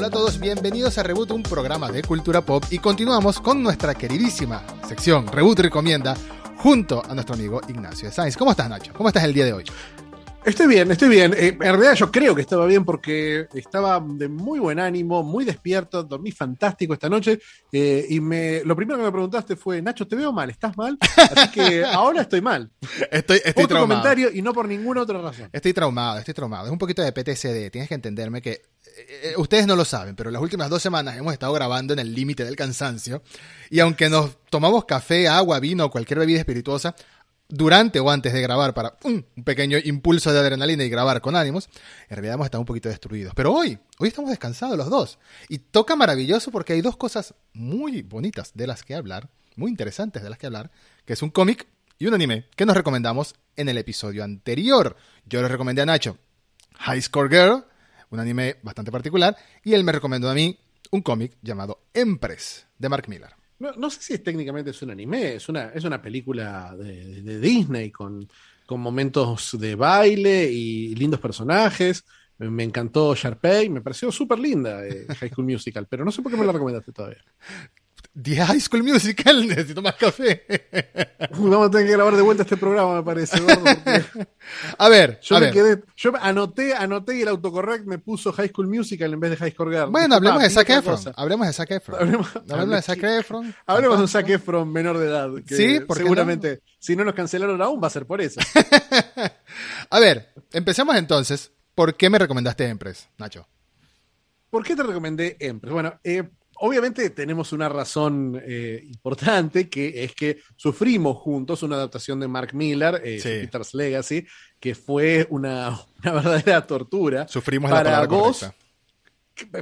Hola a todos, bienvenidos a Reboot, un programa de cultura pop y continuamos con nuestra queridísima sección Reboot Recomienda junto a nuestro amigo Ignacio de Sainz. ¿Cómo estás Nacho? ¿Cómo estás el día de hoy? Estoy bien, estoy bien. Eh, en realidad yo creo que estaba bien porque estaba de muy buen ánimo, muy despierto, dormí fantástico esta noche eh, y me, lo primero que me preguntaste fue, Nacho, te veo mal, ¿estás mal? Así que ahora estoy mal. Estoy, estoy traumado. comentario y no por ninguna otra razón. Estoy traumado, estoy traumado. Es un poquito de PTSD. Tienes que entenderme que eh, ustedes no lo saben, pero las últimas dos semanas hemos estado grabando en el límite del cansancio. Y aunque nos tomamos café, agua, vino o cualquier bebida espirituosa durante o antes de grabar para un pequeño impulso de adrenalina y grabar con ánimos, en realidad hemos estado un poquito destruidos. Pero hoy, hoy estamos descansados los dos. Y toca maravilloso porque hay dos cosas muy bonitas de las que hablar, muy interesantes de las que hablar, que es un cómic y un anime que nos recomendamos en el episodio anterior. Yo les recomendé a Nacho High Score Girl, un anime bastante particular, y él me recomendó a mí un cómic llamado Empress de Mark Millar. No, sé si es, técnicamente es un anime, es una, es una película de, de Disney con, con, momentos de baile y lindos personajes. Me encantó Sharpay, me pareció súper linda eh, High School Musical, pero no sé por qué me la recomendaste todavía. The High School Musical, necesito más café. Vamos a tener que grabar de vuelta este programa, me parece. A ver, yo a me ver. quedé, yo anoté, anoté y el autocorrect me puso High School Musical en vez de High School Girl. Bueno, hablemos Ah, de Zac Efron. Hablemos de Zac Efron. Hablemos, Hablemos de Zac Efron. Hablemos de un. Zac Efron menor de edad. Que Sí, ¿por qué seguramente, si no nos cancelaron aún, va a ser por eso. A ver, empecemos entonces. ¿Por qué me recomendaste Empress, Nacho? ¿Por qué te recomendé Empress? Bueno, eh, obviamente tenemos una razón eh, importante, que es que sufrimos juntos una adaptación de Mark Millar, eh, Sí. Peter's Legacy, que fue una, una verdadera tortura. Sufrimos la Para palabra vos.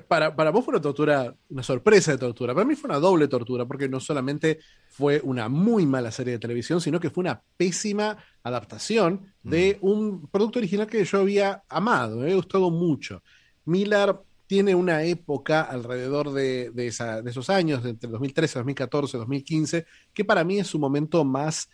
Para, para vos fue una tortura, una sorpresa de tortura. Para mí fue una doble tortura, porque no solamente fue una muy mala serie de televisión, sino que fue una pésima adaptación de un producto original que yo había amado, me había gustado mucho. Millar tiene una época alrededor de, de, esa- de esos años, de entre 2013, 2014, 2015, que para mí es su momento más,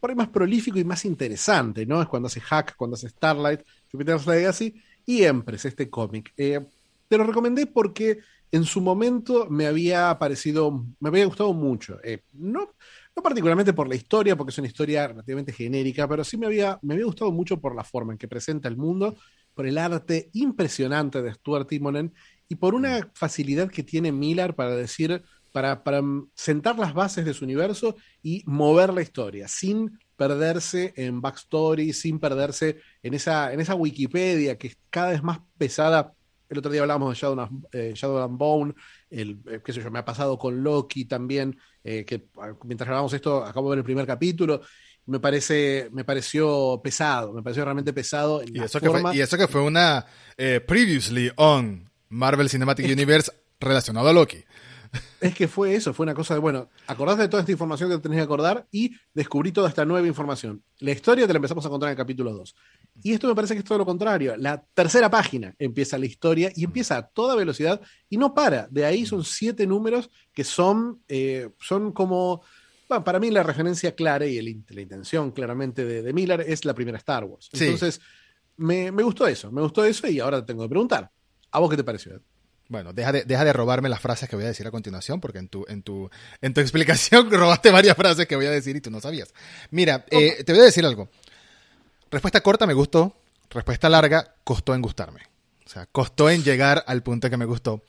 por ahí más prolífico y más interesante, ¿no? Es cuando hace Hack, cuando hace Starlight, Jupiter's Legacy y Empress, este cómic. Eh, te lo recomendé porque en su momento me había parecido, me había gustado mucho. Eh, no, no particularmente por la historia, porque es una historia relativamente genérica, pero sí me había, me había gustado mucho por la forma en que presenta el mundo, por el arte impresionante de Stuart Timonen y por una facilidad que tiene Millar para decir, para, para mm, sentar las bases de su universo y mover la historia, sin perderse en backstory, sin perderse en esa, en esa Wikipedia que es cada vez más pesada. El otro día hablábamos de Shadow, and- eh, Shadow and Bone, el, eh, qué sé yo, me ha pasado con Loki también, eh, que ah, mientras grabamos esto, acabo de ver el primer capítulo, me parece, me pareció pesado, me pareció realmente pesado en Y la eso, que forma. fue, y eso que fue una eh, previously on Marvel Cinematic Universe relacionado a Loki. Es que fue eso, fue una cosa de, bueno, acordate de toda esta información que tenés que acordar y descubrí toda esta nueva información. La historia te la empezamos a contar en el capítulo 2. Y esto me parece que es todo lo contrario. La tercera página empieza la historia y empieza a toda velocidad y no para. De ahí son siete números que son, eh, son como, bueno, para mí la referencia clara y el- la intención claramente de, de Miller es la primera Star Wars. Sí. Entonces, me, me gustó eso, me gustó eso y ahora te tengo que preguntar. ¿A vos qué te pareció? Bueno, deja de, deja de robarme las frases que voy a decir a continuación, porque en tu, en tu, en tu explicación robaste varias frases que voy a decir y tú no sabías. Mira, eh, te voy a decir algo. Respuesta corta, me gustó. Respuesta larga, costó en gustarme. O sea, costó en llegar al punto que me gustó.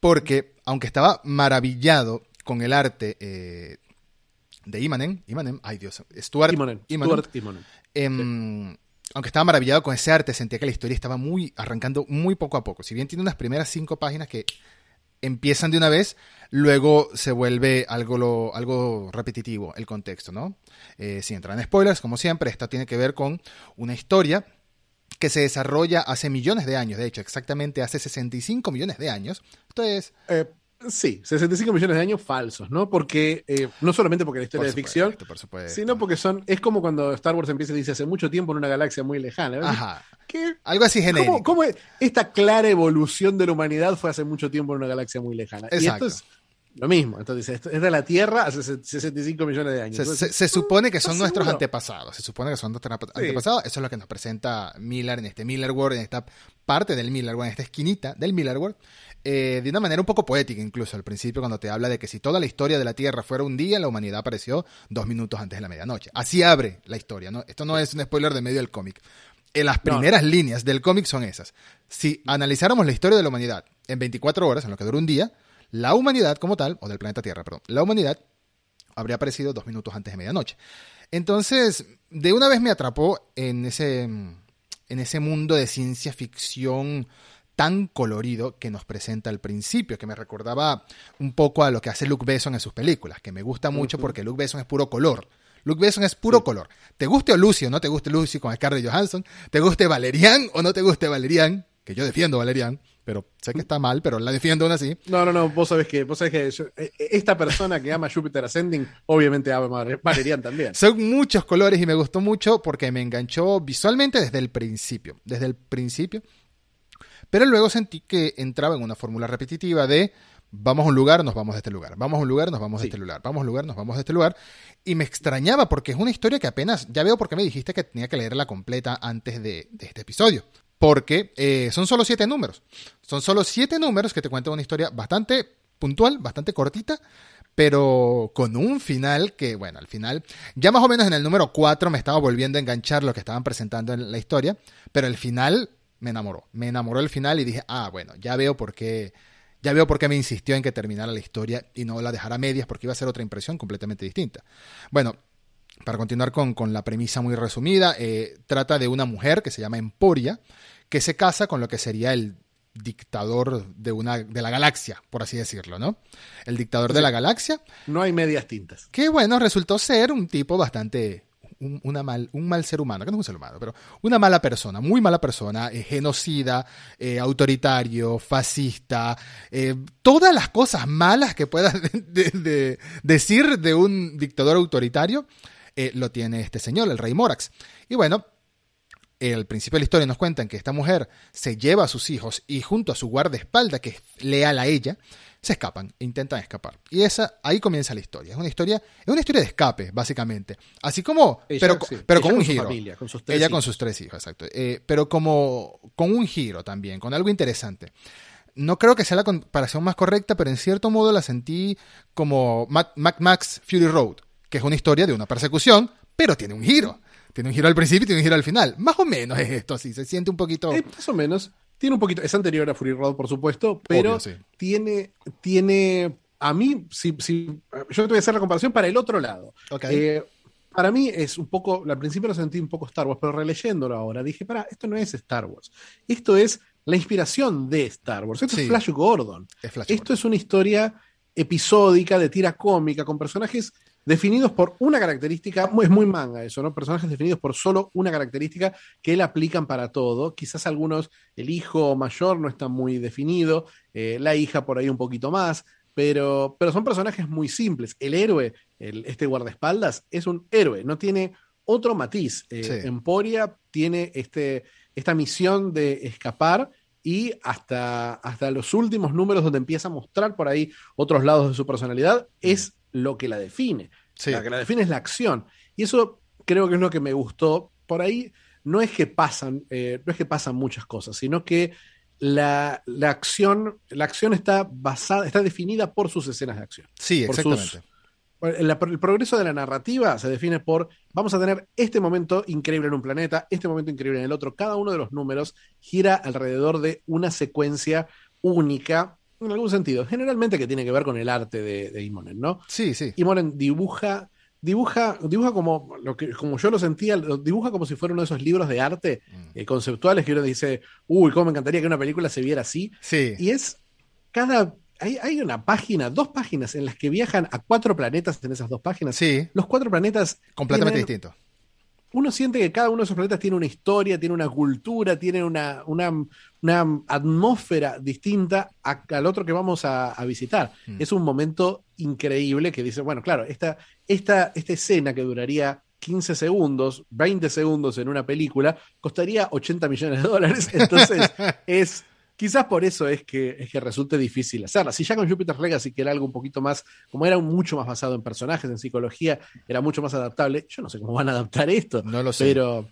Porque, aunque estaba maravillado con el arte eh, de Imanen, Imanen, ay Dios, Stuart Imanen, Stuart Timonen. Em, aunque estaba maravillado con ese arte, sentía que la historia estaba muy arrancando muy poco a poco. Si bien tiene unas primeras cinco páginas que empiezan de una vez, luego se vuelve algo, lo- algo repetitivo el contexto, ¿no? Eh, sin entrar en spoilers, como siempre, esto tiene que ver con una historia que se desarrolla hace millones de años, de hecho, exactamente hace 65 millones de años. Entonces, Eh, sí, 65 millones de años falsos, ¿no? Porque eh, no solamente porque la historia por es ficción, supuesto, por supuesto. sino porque son. Es como cuando Star Wars empieza y dice hace mucho tiempo en una galaxia muy lejana. ¿ves? Ajá. ¿Qué? Algo así genérico. ¿Cómo, cómo esta clara evolución de la humanidad fue hace mucho tiempo en una galaxia muy lejana? Y Exacto. esto es lo mismo. Entonces, es de la Tierra hace 65 millones de años. Se, supone que son nuestros antepasados. Se supone que son nuestros antepasados. Eso es lo que nos presenta Miller en este Miller World, en esta parte del Miller World, en esta esquinita del Miller World. Eh, de una manera un poco poética, incluso al principio, cuando te habla de que si toda la historia de la Tierra fuera un día, la humanidad apareció dos minutos antes de la medianoche. Así abre la historia. ¿no? Esto no es un spoiler de medio del cómic. En las primeras líneas del cómic son esas. Si analizáramos la historia de la humanidad en 24 horas, en lo que dura un día, la humanidad como tal, o del planeta Tierra, perdón, la humanidad habría aparecido dos minutos antes de medianoche. Entonces, de una vez me atrapó en ese, en ese mundo de ciencia ficción tan colorido que nos presenta al principio, que me recordaba un poco a lo que hace Luke Besson en sus películas, que me gusta mucho porque Luke Besson es puro color. Luke Besson es puro color. Te guste o Lucy o no te guste Lucy con Scarlett Johansson, te guste Valerian o no te guste Valerian, que yo defiendo Valerian, pero sé que está mal, pero la defiendo aún así. No, no, no, vos sabés que, vos sabés que eh, eh, esta persona que ama Jupiter Ascending, obviamente ama Valerian también. Son muchos colores y me gustó mucho porque me enganchó visualmente desde el principio, desde el principio. Pero luego sentí que entraba en una fórmula repetitiva de vamos a un lugar, nos vamos de este lugar, vamos a un lugar, nos vamos de este lugar, vamos a un lugar, nos vamos de este lugar. Y me extrañaba porque es una historia que apenas, ya veo por qué me dijiste que tenía que leerla completa antes de este episodio porque eh, son solo siete números. Son solo siete números que te cuentan una historia bastante puntual, bastante cortita, pero con un final que, bueno, al final, ya más o menos en el número cuatro me estaba volviendo a enganchar lo que estaban presentando en la historia, pero el final me enamoró. Me enamoró el final y dije, ah, bueno, ya veo por qué. Ya veo por qué me insistió en que terminara la historia y no la dejara a medias porque iba a ser otra impresión completamente distinta. Bueno, para continuar con, la premisa muy resumida, eh, trata de una mujer que se llama Emporia, que se casa con lo que sería el dictador de, una, de la galaxia, por así decirlo, ¿no? El dictador de la galaxia. No hay medias tintas. Que bueno, resultó ser un tipo bastante un, una mal, un mal ser humano, que no es un ser humano, pero una mala persona, muy mala persona, eh, genocida, eh, autoritario, fascista, todas las cosas malas que puedas decir de un dictador autoritario, eh, lo tiene este señor, el rey Morax. Y bueno, al principio de la historia nos cuentan que esta mujer se lleva a sus hijos y junto a su guardaespaldas, que es leal a ella, se escapan e intentan escapar. Y esa, ahí comienza la historia. Es una historia, es una historia de escape, básicamente. Así como, pero, pero con un giro. ella con sus tres hijos, exacto. Eh, pero como con un giro también, con algo interesante. No creo que sea la comparación más correcta, pero en cierto modo la sentí como Mad Max Fury Road que es una historia de una persecución, pero tiene un giro. Tiene un giro al principio y tiene un giro al final. Más o menos es esto así, se siente un poquito... Eh, más o menos. Tiene un poquito, es anterior a Fury Road, por supuesto, pero tiene, tiene, a mí, si, si, yo te voy a hacer la comparación para el otro lado. Eh, para mí es un poco, al principio lo sentí un poco Star Wars, pero releyéndolo ahora dije, para, esto no es Star Wars. Esto es la inspiración de Star Wars. Esto es Flash Gordon. esto es una historia episódica de tira cómica con personajes definidos por una característica, es muy manga eso, ¿no? Personajes definidos por solo una característica que él aplican para todo. Quizás algunos, el hijo mayor no está muy definido, eh, la hija por ahí un poquito más, pero, pero son personajes muy simples. El héroe, el, este guardaespaldas, es un héroe, no tiene otro matiz. Eh, Emporia tiene este, esta misión de escapar y hasta, hasta los últimos números donde empieza a mostrar por ahí otros lados de su personalidad, es lo que la define. Lo que la define es la acción. Y eso creo que es lo que me gustó. Por ahí no es que pasan, eh, no es que pasan muchas cosas, sino que la, acción, la acción está basada, está definida por sus escenas de acción. Sí, exactamente. el, progreso de la narrativa se define por vamos a tener este momento increíble en un planeta, este momento increíble en el otro. Cada uno de los números gira alrededor de una secuencia única en algún sentido. Generalmente que tiene que ver con el arte de, de Imonen, ¿no? Sí, sí. Imonen dibuja, dibuja, dibuja como lo que, como yo lo sentía, dibuja como si fuera uno de esos libros de arte mm. eh, conceptuales que uno dice, uy, cómo me encantaría que una película se viera así. Sí. Y es cada. Hay, hay una página, dos páginas en las que viajan a cuatro planetas en esas dos páginas. Sí. Los cuatro planetas. Completamente distintos uno siente que cada uno de esos planetas tiene una historia, tiene una cultura, tiene una, atmósfera distinta al otro que vamos a, visitar. Mm. Es un momento increíble que dice, bueno, claro, esta, esta, esta escena que duraría 15 segundos, 20 segundos en una película, costaría 80 millones de dólares. Entonces, es quizás por eso es que, es que resulte difícil hacerla. Si ya con Jupiter's Legacy, que era algo un poquito más, como era mucho más basado en personajes, en psicología, era mucho más adaptable, yo no sé cómo van a adaptar esto. No lo sé. Pero,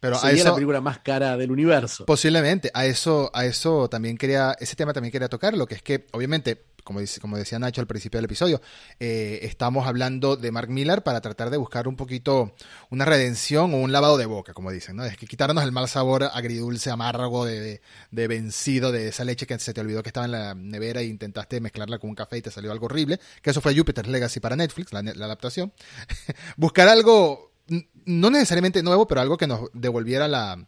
pero sería la película más cara del universo. Posiblemente. A eso, a eso también quería, ese tema también quería tocar, lo que es que, obviamente, como, como decía Nacho al principio del episodio, eh, estamos hablando de Mark Millar para tratar de buscar un poquito una redención o un lavado de boca, como dicen, ¿no? Es que quitarnos el mal sabor agridulce, amargo, de, de, vencido, de esa leche que se te olvidó que estaba en la nevera e intentaste mezclarla con un café y te salió algo horrible, que eso fue Jupiter's Legacy para Netflix, la, la adaptación. buscar algo no necesariamente nuevo, pero algo que nos devolviera la,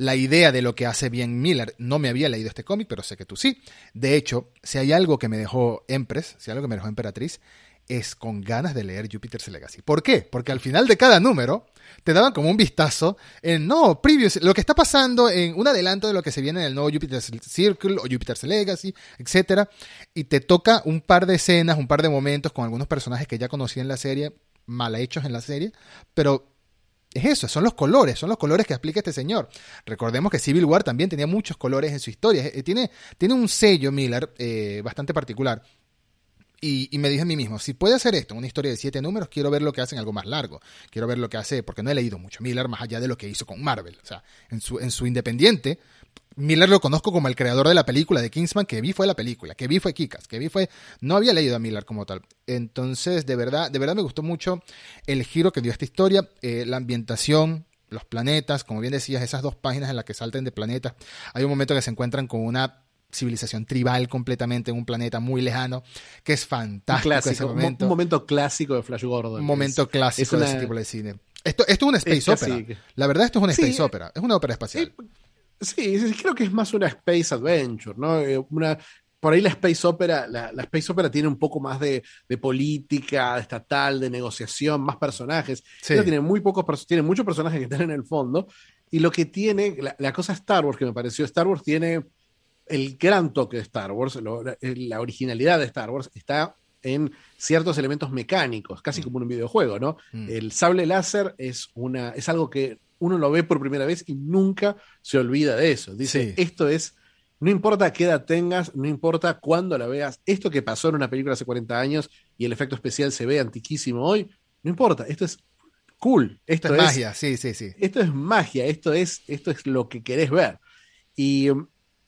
la idea de lo que hace bien Miller. No me había leído este cómic, pero sé que tú sí. De hecho, si hay algo que me dejó Empress, si hay algo que me dejó Emperatriz, es con ganas de leer Jupiter's Legacy. ¿Por qué? Porque al final de cada número te daban como un vistazo en, no, previous, lo que está pasando en un adelanto de lo que se viene en el nuevo Jupiter's Circle o Jupiter's Legacy, etc. Y te toca un par de escenas, un par de momentos con algunos personajes que ya conocí en la serie, mal hechos en la serie, pero es eso, son los colores, son los colores que explica este señor. Recordemos que Civil War también tenía muchos colores en su historia. Eh, tiene, tiene un sello Miller eh, bastante particular. Y, me dije a mí mismo, si puede hacer esto, una historia de siete números, quiero ver lo que hace en algo más largo. Quiero ver lo que hace, porque no he leído mucho Miller más allá de lo que hizo con Marvel. O sea, en su, en su independiente, Miller lo conozco como el creador de la película de Kingsman, que vi fue la película, que vi fue Kikas, que vi fue... No había leído a Miller como tal. Entonces, de verdad, de verdad me gustó mucho el giro que dio esta historia, eh, la ambientación, los planetas, como bien decías, esas dos páginas en las que salten de planetas. Hay un momento que se encuentran con una civilización tribal completamente en un planeta muy lejano, que es fantástico un ese momento. Un momento clásico de Flash Gordon. Un momento clásico de ese tipo de cine. Esto, esto es una space opera. La verdad, esto es una space opera. Es una ópera espacial. Sí, creo que es más una space adventure, ¿no? Eh, una, por ahí la space opera, la, space opera tiene un poco más de, política estatal, de negociación, más personajes. Tiene muy pocos, tiene muchos personajes que están en el fondo. Y lo que tiene, la, cosa Star Wars que me pareció, Star Wars tiene el gran toque de Star Wars, la, originalidad de Star Wars está en ciertos elementos mecánicos, casi mm. como en un videojuego, ¿no? Mm. El sable láser es una, es algo que uno lo ve por primera vez y nunca se olvida de eso. Dice, esto es, no importa qué edad tengas, no importa cuándo la veas, esto que pasó en una película hace 40 años y el efecto especial se ve antiquísimo hoy, no importa, esto es cool. Esto, es, magia, sí, sí, sí. Esto es magia, esto es, esto es lo que querés ver. Y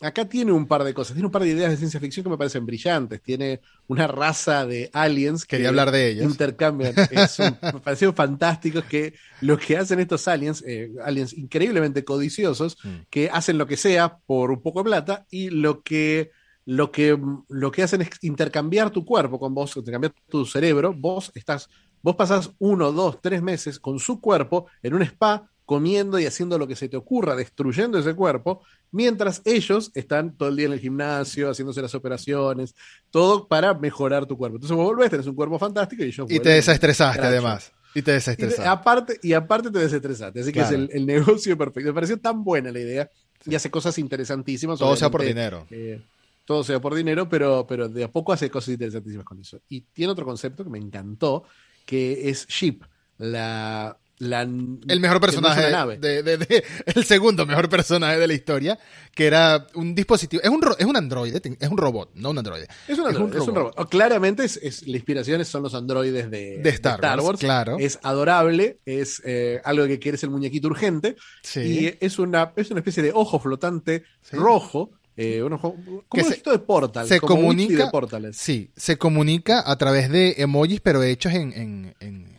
acá tiene un par de cosas, tiene un par de ideas de ciencia ficción que me parecen brillantes. Tiene una raza de aliens. Quería hablar de ellos. Intercambian. me parecieron fantásticos que lo que hacen estos aliens, eh, aliens increíblemente codiciosos, mm. que hacen lo que sea por un poco de plata y lo que, lo que, lo que hacen es intercambiar tu cuerpo con vos, intercambiar tu cerebro. Vos estás, vos pasás uno, dos, tres meses con su cuerpo en un spa comiendo y haciendo lo que se te ocurra, destruyendo ese cuerpo, mientras ellos están todo el día en el gimnasio, haciéndose las operaciones, todo para mejorar tu cuerpo. Entonces vos volvés, tenés un cuerpo fantástico y ellos... Y te desestresaste además. Y te desestresaste. Y, aparte, y aparte te desestresaste. Así que es el, negocio perfecto. Me pareció tan buena la idea y hace cosas interesantísimas. Todo sea por dinero. Eh, todo sea por dinero, pero, pero de a poco hace cosas interesantísimas con eso. Y tiene otro concepto que me encantó, que es Ship, la el mejor personaje de, el segundo mejor personaje de la historia que era un dispositivo es un es un androide es un robot no un androide. Es un, robot, oh, claramente es, la inspiración son los androides de, Star, Wars, claro. Es adorable es eh, algo que quieres el muñequito urgente. Y es una es una especie de ojo flotante rojo eh, un ojo, como un de Portal. Se comunica, de Sí, se comunica a través de emojis, pero hechos en en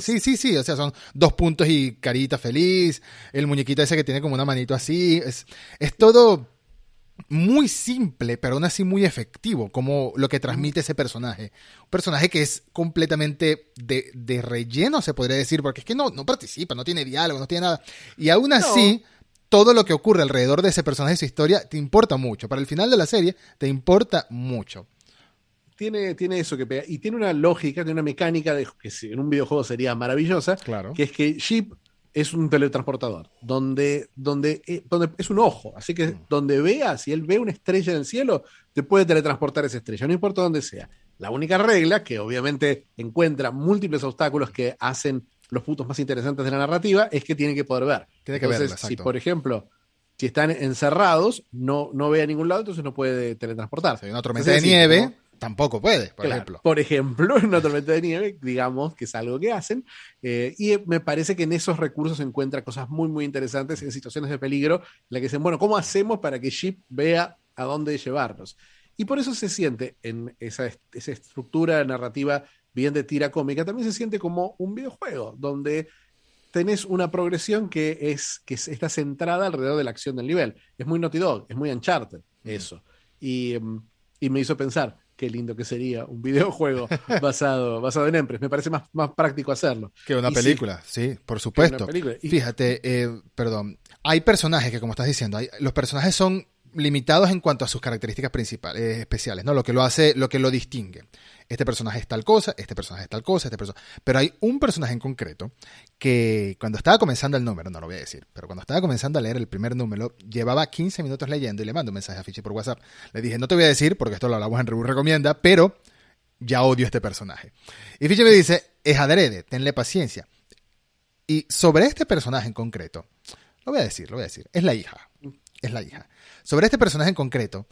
Sí, sí, sí, o sea, son dos puntos y carita feliz, el muñequito ese que tiene como una manito así, es, es todo muy simple, pero aún así muy efectivo, como lo que transmite ese personaje. Un personaje que es completamente de, relleno, se podría decir, porque es que no, no participa, no tiene diálogo, no tiene nada. Y aún así, todo lo que ocurre alrededor de ese personaje y su historia te importa mucho. Para el final de la serie, te importa mucho tiene, tiene eso que pega. Y tiene una lógica, tiene una mecánica de, que en un videojuego sería maravillosa, claro. que es que Jeep es un teletransportador, donde, donde, eh, donde es un ojo. Así que mm. donde vea, si él ve una estrella en el cielo, te puede teletransportar esa estrella, no importa dónde sea. La única regla, que obviamente encuentra múltiples obstáculos que hacen los puntos más interesantes de la narrativa, es que tiene que poder ver. Tiene que ver. Si, por ejemplo, si están encerrados, no, no ve a ningún lado, entonces no puede teletransportarse. Hay una tormenta de nieve, tampoco puede, por ejemplo. Por ejemplo, en una tormenta de nieve, digamos que es algo que hacen. Eh, y me parece que en esos recursos se encuentra cosas muy, muy interesantes en situaciones de peligro, en la que dicen, bueno, ¿cómo hacemos para que Ship vea a dónde llevarnos? Y por eso se siente en esa, esa estructura narrativa bien de tira cómica, también se siente como un videojuego, donde tenés una progresión que, es, que está centrada alrededor de la acción del nivel. Es muy Naughty Dog, es muy Uncharted, eso. Y, mm, y, me hizo pensar, qué lindo que sería un videojuego basado, basado en Empress. Me parece más, más práctico hacerlo. Que una película, sí, por supuesto. Fíjate, eh, perdón, hay personajes que, como estás diciendo, hay, los personajes son limitados en cuanto a sus características principales, eh, especiales, ¿no? Lo que lo hace, lo que lo distingue. Este personaje es tal cosa, este personaje es tal cosa, este personaje. Pero hay un personaje en concreto que cuando estaba comenzando el número, no lo voy a decir, pero cuando estaba comenzando a leer el primer número, llevaba 15 minutos leyendo y le mando un mensaje a Fichi por WhatsApp. Le dije, no te voy a decir porque esto lo hablamos en Rebu Recomienda, pero ya odio este personaje. Y Fichi me dice, es adrede, tenle paciencia. Y sobre este personaje en concreto, lo voy a decir, lo voy a decir, es la hija. Es la hija. Sobre este personaje en concreto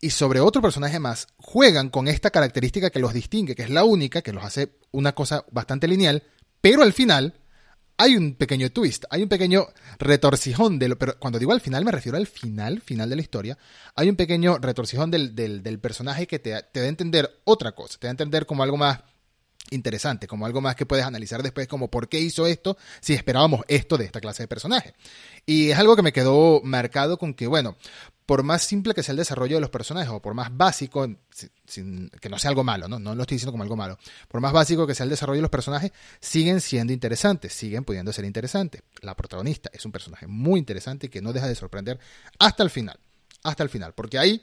y sobre otro personaje más, juegan con esta característica que los distingue, que es la única, que los hace una cosa bastante lineal, pero al final hay un pequeño twist, hay un pequeño retorcijón de lo, pero cuando digo al final me refiero al final, final de la historia, hay un pequeño retorcijón del, del, personaje que te, te da a entender otra cosa, te da a entender como algo más interesante, como algo más que puedes analizar después, como por qué hizo esto si esperábamos esto de esta clase de personaje. Y es algo que me quedó marcado con que, bueno, por más simple que sea el desarrollo de los personajes, o por más básico, que no sea algo malo, ¿no? no lo estoy diciendo como algo malo, por más básico que sea el desarrollo de los personajes, siguen siendo interesantes, siguen pudiendo ser interesantes. La protagonista es un personaje muy interesante y que no deja de sorprender hasta el final, hasta el final, porque ahí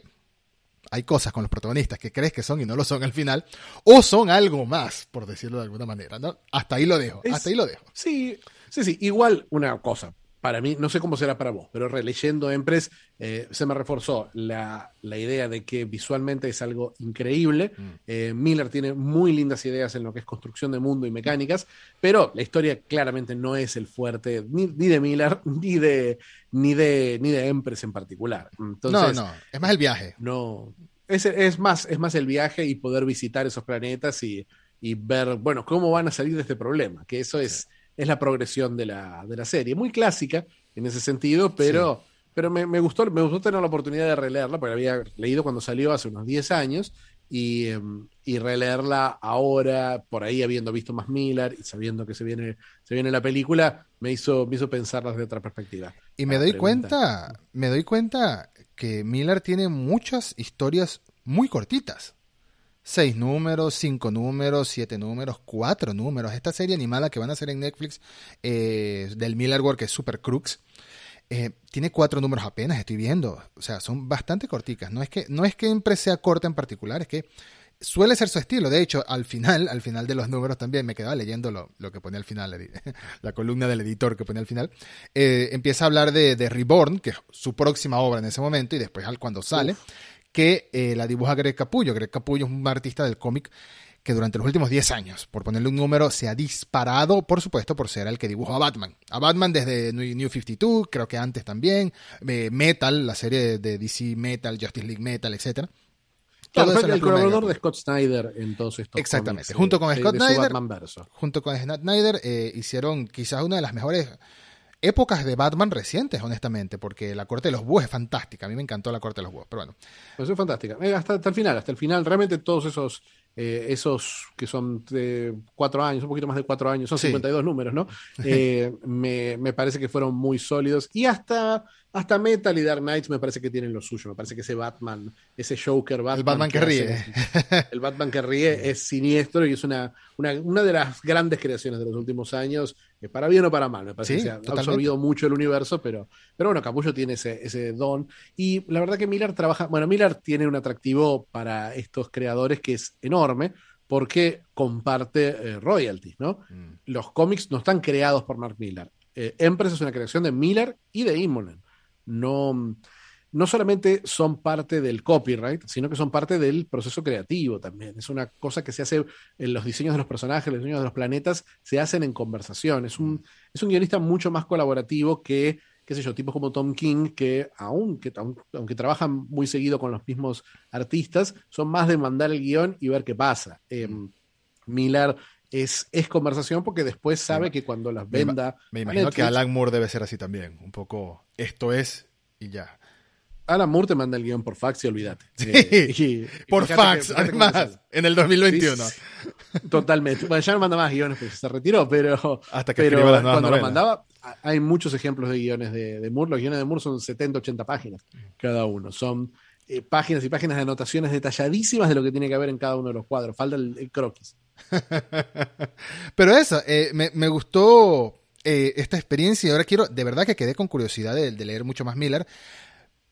hay cosas con los protagonistas que crees que son y no lo son al final, o son algo más, por decirlo de alguna manera, ¿no? Hasta ahí lo dejo, hasta ahí lo dejo. Sí, sí, sí, igual una cosa, para mí, no sé cómo será para vos, pero releyendo Empress eh, se me reforzó la, idea de que visualmente es algo increíble. Mm. Eh, Miller tiene muy lindas ideas en lo que es construcción de mundo y mecánicas, pero la historia claramente no es el fuerte ni, de Miller ni de, ni de, ni de Empress en particular. Entonces, no, no, es más el viaje. No, es, es, más, es más el viaje y poder visitar esos planetas y, ver, bueno, cómo van a salir de este problema, que eso es es la progresión de la, de la serie. Muy clásica en ese sentido, pero, pero me, gustó, me gustó tener la oportunidad de releerla, porque había leído cuando salió hace unos 10 años, y, em, y, releerla ahora, por ahí habiendo visto más Miller y sabiendo que se viene, se viene la película, me hizo, me hizo pensarlas de otra perspectiva. Y me doy cuenta, me doy cuenta que Miller tiene muchas historias muy cortitas seis números, cinco números, siete números, cuatro números. Esta serie animada que van a hacer en Netflix eh, del Miller World, que es Super Crux, eh, tiene cuatro números apenas, estoy viendo. O sea, son bastante corticas. No es que, no es que siempre sea corta en particular, es que suele ser su estilo. De hecho, al final, al final de los números también, me quedaba leyendo lo, lo que pone al final, la columna del editor que pone al final. Eh, empieza a hablar de, de, Reborn, que es su próxima obra en ese momento, y después cuando sale que eh, la dibuja Greg Capullo. Greg Capullo es un artista del cómic que durante los últimos 10 años, por ponerle un número, se ha disparado, por supuesto, por ser el que dibujó a Batman. A Batman desde New 52, creo que antes también, eh, Metal, la serie de DC Metal, Justice League Metal, etc. Claro, fue el colaborador de Scott Snyder en todos estos Exactamente. junto con Scott Snyder, junto con Scott Snyder, eh, hicieron quizás una de las mejores épocas de Batman recientes, honestamente, porque la corte de los búhos es fantástica. A mí me encantó la corte de los búhos, pero bueno. Pues es fantástica. Eh, hasta, hasta, el final, hasta el final. Realmente todos esos, eh, esos que son de cuatro años, un poquito más de cuatro años, son 52 números, ¿no? Eh, me, me, parece que fueron muy sólidos. Y hasta hasta Metal y Dark Knights me parece que tienen lo suyo. Me parece que ese Batman, ese Joker Batman. El Batman que, ríe. el Batman que ríe es siniestro y es una, una, de las grandes creaciones de los últimos años, para bien o para mal. Me parece que se ha absorbido mucho el universo, pero, pero bueno, Capullo tiene ese, ese don. Y la verdad que Miller trabaja. Bueno, Miller tiene un atractivo para estos creadores que es enorme porque comparte eh, royalties, ¿no? Mm. Los cómics no están creados por Mark Miller. Eh, Empress es una creación de Miller y de Immonen no, no solamente son parte del copyright, sino que son parte del proceso creativo también. Es una cosa que se hace en los diseños de los personajes, los diseños de los planetas, se hacen en conversación. Es un, es un guionista mucho más colaborativo que, qué sé yo, tipos como Tom King, que aunque, aunque trabajan muy seguido con los mismos artistas, son más de mandar el guion y ver qué pasa. Em, Miller es, es conversación porque después sabe que cuando las venda. Me, imagino que Alan Moore debe ser así también. Un poco, esto es y ya. Alan Moore te manda el guion por fax y olvídate. Sí, por fax, además, en el 2021. totalmente. Bueno, ya no manda más guiones porque se retiró, pero, Hasta que pero cuando lo mandaba, hay muchos ejemplos de guiones de, de, Moore. Los guiones de Moore son 70, 80 páginas cada uno. Son eh, páginas y páginas de anotaciones detalladísimas de lo que tiene que haber en cada uno de los cuadros. Falta el, croquis. pero eso, eh, me, gustó eh, esta experiencia y ahora quiero, de verdad que quedé con curiosidad de leer mucho más Miller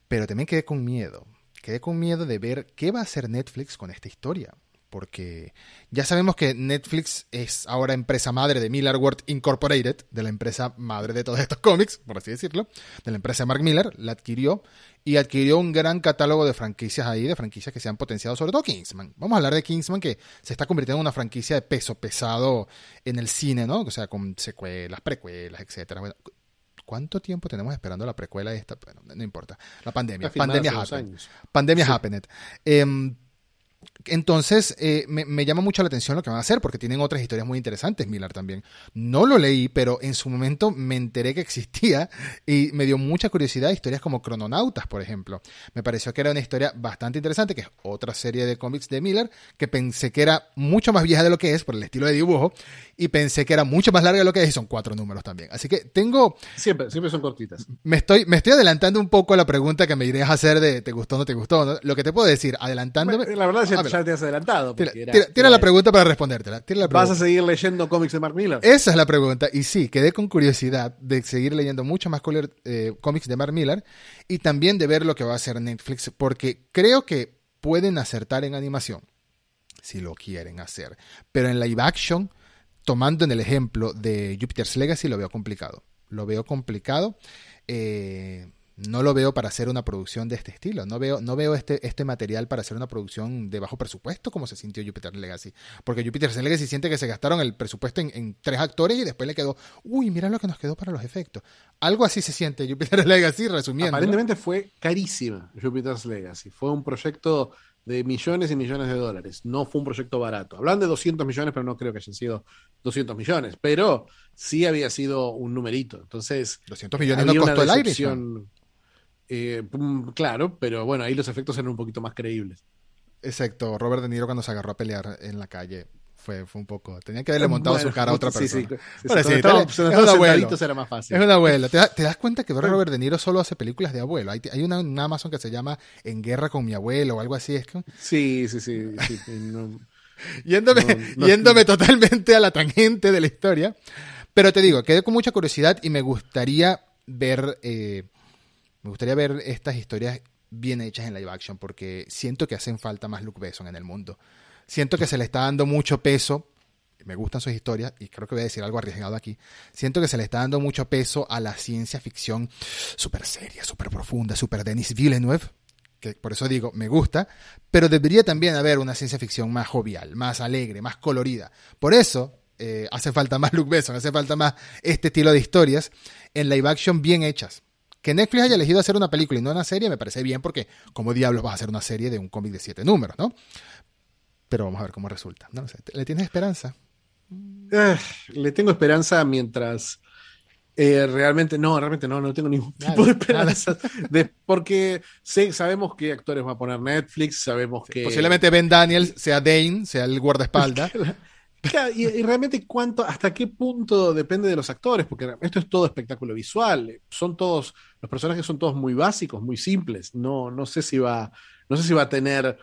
pero también quedé con miedo. Quedé con miedo de ver qué va a hacer Netflix con esta historia. Porque ya sabemos que Netflix es ahora empresa madre de Miller World Incorporated, de la empresa madre de todos estos cómics, por así decirlo, de la empresa Mark Miller, la adquirió y adquirió un gran catálogo de franquicias ahí, de franquicias que se han potenciado, sobre todo Kingsman. Vamos a hablar de Kingsman, que se está convirtiendo en una franquicia de peso pesado en el cine, ¿no? O sea, con secuelas, precuelas, etcétera. Bueno, ¿Cuánto tiempo tenemos esperando la precuela de esta? Bueno, no importa. La pandemia. Pandemia happened. Pandemia sí. happened. Eh, entonces, eh, me, llama mucho la atención lo que van a hacer, porque tienen otras historias muy interesantes, Miller también. No lo leí, pero en su momento me enteré que existía y me dio mucha curiosidad historias como Crononautas, por ejemplo. Me pareció que era una historia bastante interesante, que es otra serie de cómics de Miller, que pensé que era mucho más vieja de lo que es por el estilo de dibujo, y pensé que era mucho más larga de lo que es, y son cuatro números también. Así que tengo... Siempre, siempre son cortitas. Me estoy, me estoy adelantando un poco a la pregunta que me irías a hacer de ¿te gustó o no te gustó? Lo que te puedo decir, adelantándome... La verdad es que ya te has adelantado. Tira, la pregunta para respondértela. ¿Vas a seguir leyendo cómics de Mark Miller? Esa es la pregunta. Y sí, quedé con curiosidad de seguir leyendo mucho más eh, cómics de Mark Miller y también de ver lo que va a hacer Netflix, porque creo que pueden acertar en animación, si lo quieren hacer. Pero en live action, tomando en el ejemplo de Jupiter's Legacy, lo veo complicado. Lo veo complicado. Eh, no lo veo para hacer una producción de este estilo. No veo, no veo este, este material para hacer una producción de bajo presupuesto como se sintió Jupiter Legacy. Porque Jupiter Legacy siente que se gastaron el presupuesto en, tres actores y después le quedó, uy, mira lo que nos quedó para los efectos. Algo así se siente Jupiter Legacy, resumiendo. Aparentemente fue carísima Jupiter Legacy. Fue un proyecto de millones y millones de dólares. No fue un proyecto barato. Hablan de 200 millones, pero no creo que hayan sido 200 millones. Pero sí había sido un numerito. Entonces, 200 millones no costó el aire. Eh, mm, claro, pero bueno, ahí los efectos eran un poquito más creíbles. Exacto, Robert De Niro cuando se agarró a pelear en la calle fue, fue un poco. Tenía que haberle montado su cara a otra persona. Sí, sí. es un abuelo. Era más fácil. Es un abuelo. ¿Te, das cuenta que Robert De Niro solo hace películas de abuelo? Hay, hay una, Amazon que se llama En Guerra con mi abuelo o algo así. Es que... Sí, sí, sí. yéndome yéndome totalmente a la tangente de la historia. Pero te digo, quedé con mucha curiosidad y me gustaría ver. Eh, me gustaría ver estas historias bien hechas en live action porque siento que hacen falta más Luke Besson en el mundo. Siento que se le está dando mucho peso. Me gustan sus historias y creo que voy a decir algo arriesgado aquí. Siento que se le está dando mucho peso a la ciencia ficción súper seria, súper profunda, súper Denis Villeneuve, que por eso digo, me gusta, pero debería también haber una ciencia ficción más jovial, más alegre, más colorida. Por eso eh, hace falta más Luke Besson, hace falta más este estilo de historias en live action bien hechas. Que Netflix haya elegido hacer una película y no una serie me parece bien porque, como diablos, vas a hacer una serie de un cómic de siete números, ¿no? Pero vamos a ver cómo resulta. No, sé, ¿Le tienes esperanza? Eh, le tengo esperanza mientras eh, realmente no, realmente no, no tengo ningún tipo de esperanza. porque sé, sabemos qué actores va a poner Netflix, sabemos que. Posiblemente Ben Daniels sea Dane, sea el guardaespaldas. y, realmente cuánto, hasta qué punto depende de los actores, porque esto es todo espectáculo visual, son todos, los personajes son todos muy básicos, muy simples, no, no sé si va, no sé si va a tener,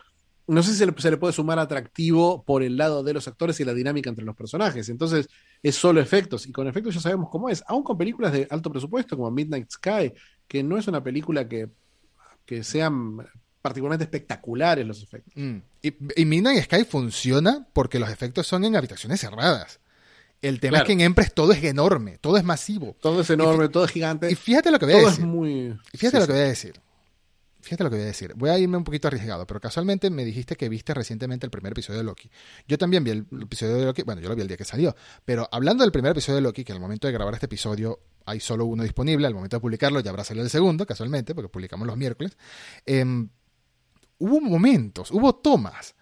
no sé si se le, puede sumar atractivo por el lado de los actores y la dinámica entre los personajes, entonces es solo efectos, y con efectos ya sabemos cómo es, aún con películas de alto presupuesto como Midnight Sky, que no es una película que, que sean particularmente espectaculares los efectos. Mm. Y, y Midnight Sky funciona porque los efectos son en habitaciones cerradas. El tema es que en Empress todo es enorme, todo es masivo. Todo es enorme, todo es gigante. Y fíjate lo que voy a decir. Es muy... fíjate lo que voy a decir. Fíjate lo que voy a decir. Voy a irme un poquito arriesgado, pero casualmente me dijiste que viste recientemente el primer episodio de Loki. Yo también vi el episodio de Loki, bueno, yo lo vi el día que salió, pero hablando del primer episodio de Loki, que al momento de grabar este episodio hay solo uno disponible. Al momento de publicarlo ya habrá salido el segundo, casualmente, porque publicamos los miércoles. Em, hubo momentos, hubo tomas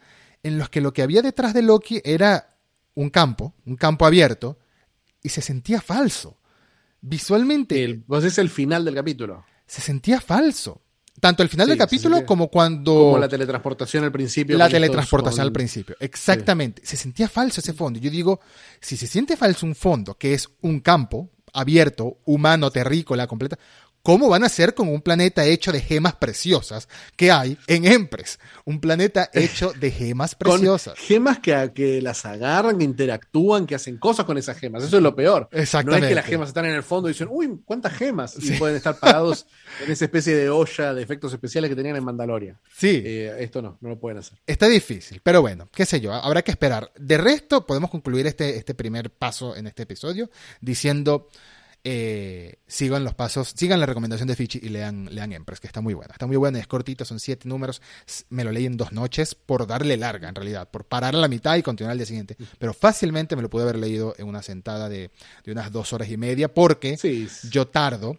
en los que lo que había detrás de Loki era un campo, un campo abierto, y se sentía falso. Visualmente. El, vos es el final del capítulo. Se sentía falso. Tanto el final Sí, del capítulo sentía- como cuando. Como la teletransportación al principio. la teletransportación con- al principio. Exactamente. Se sentía falso ese fondo. Yo digo, si se siente falso un fondo, que es un campo abierto, humano, terrícola, completa, ¿cómo van a ser con un planeta hecho de gemas preciosas que hay en Empress? Un planeta hecho de gemas Con preciosas. gemas que, que las agarran, que interactúan, que hacen cosas con esas gemas. Eso es lo peor. No es Exactamente. que las gemas están en el fondo y dicen, uy, ¿cuántas gemas? Y pueden estar parados en esa especie de olla de efectos especiales que tenían en Mandalorian. Sí. Eh, esto no, no lo pueden hacer. Está difícil, pero bueno, qué sé yo, habrá que esperar. De resto, podemos concluir este, este primer paso en este episodio diciendo, eh, sigan los pasos, sigan la recomendación de Fichi y lean, lean Empress, que está muy buena. Está muy buena, es cortito, son siete números. Me lo leí en dos noches por darle larga, en realidad, por parar a la mitad y continuar al día siguiente. Pero fácilmente me lo pude haber leído en una sentada de, de unas dos horas y media, porque Sí. yo tardo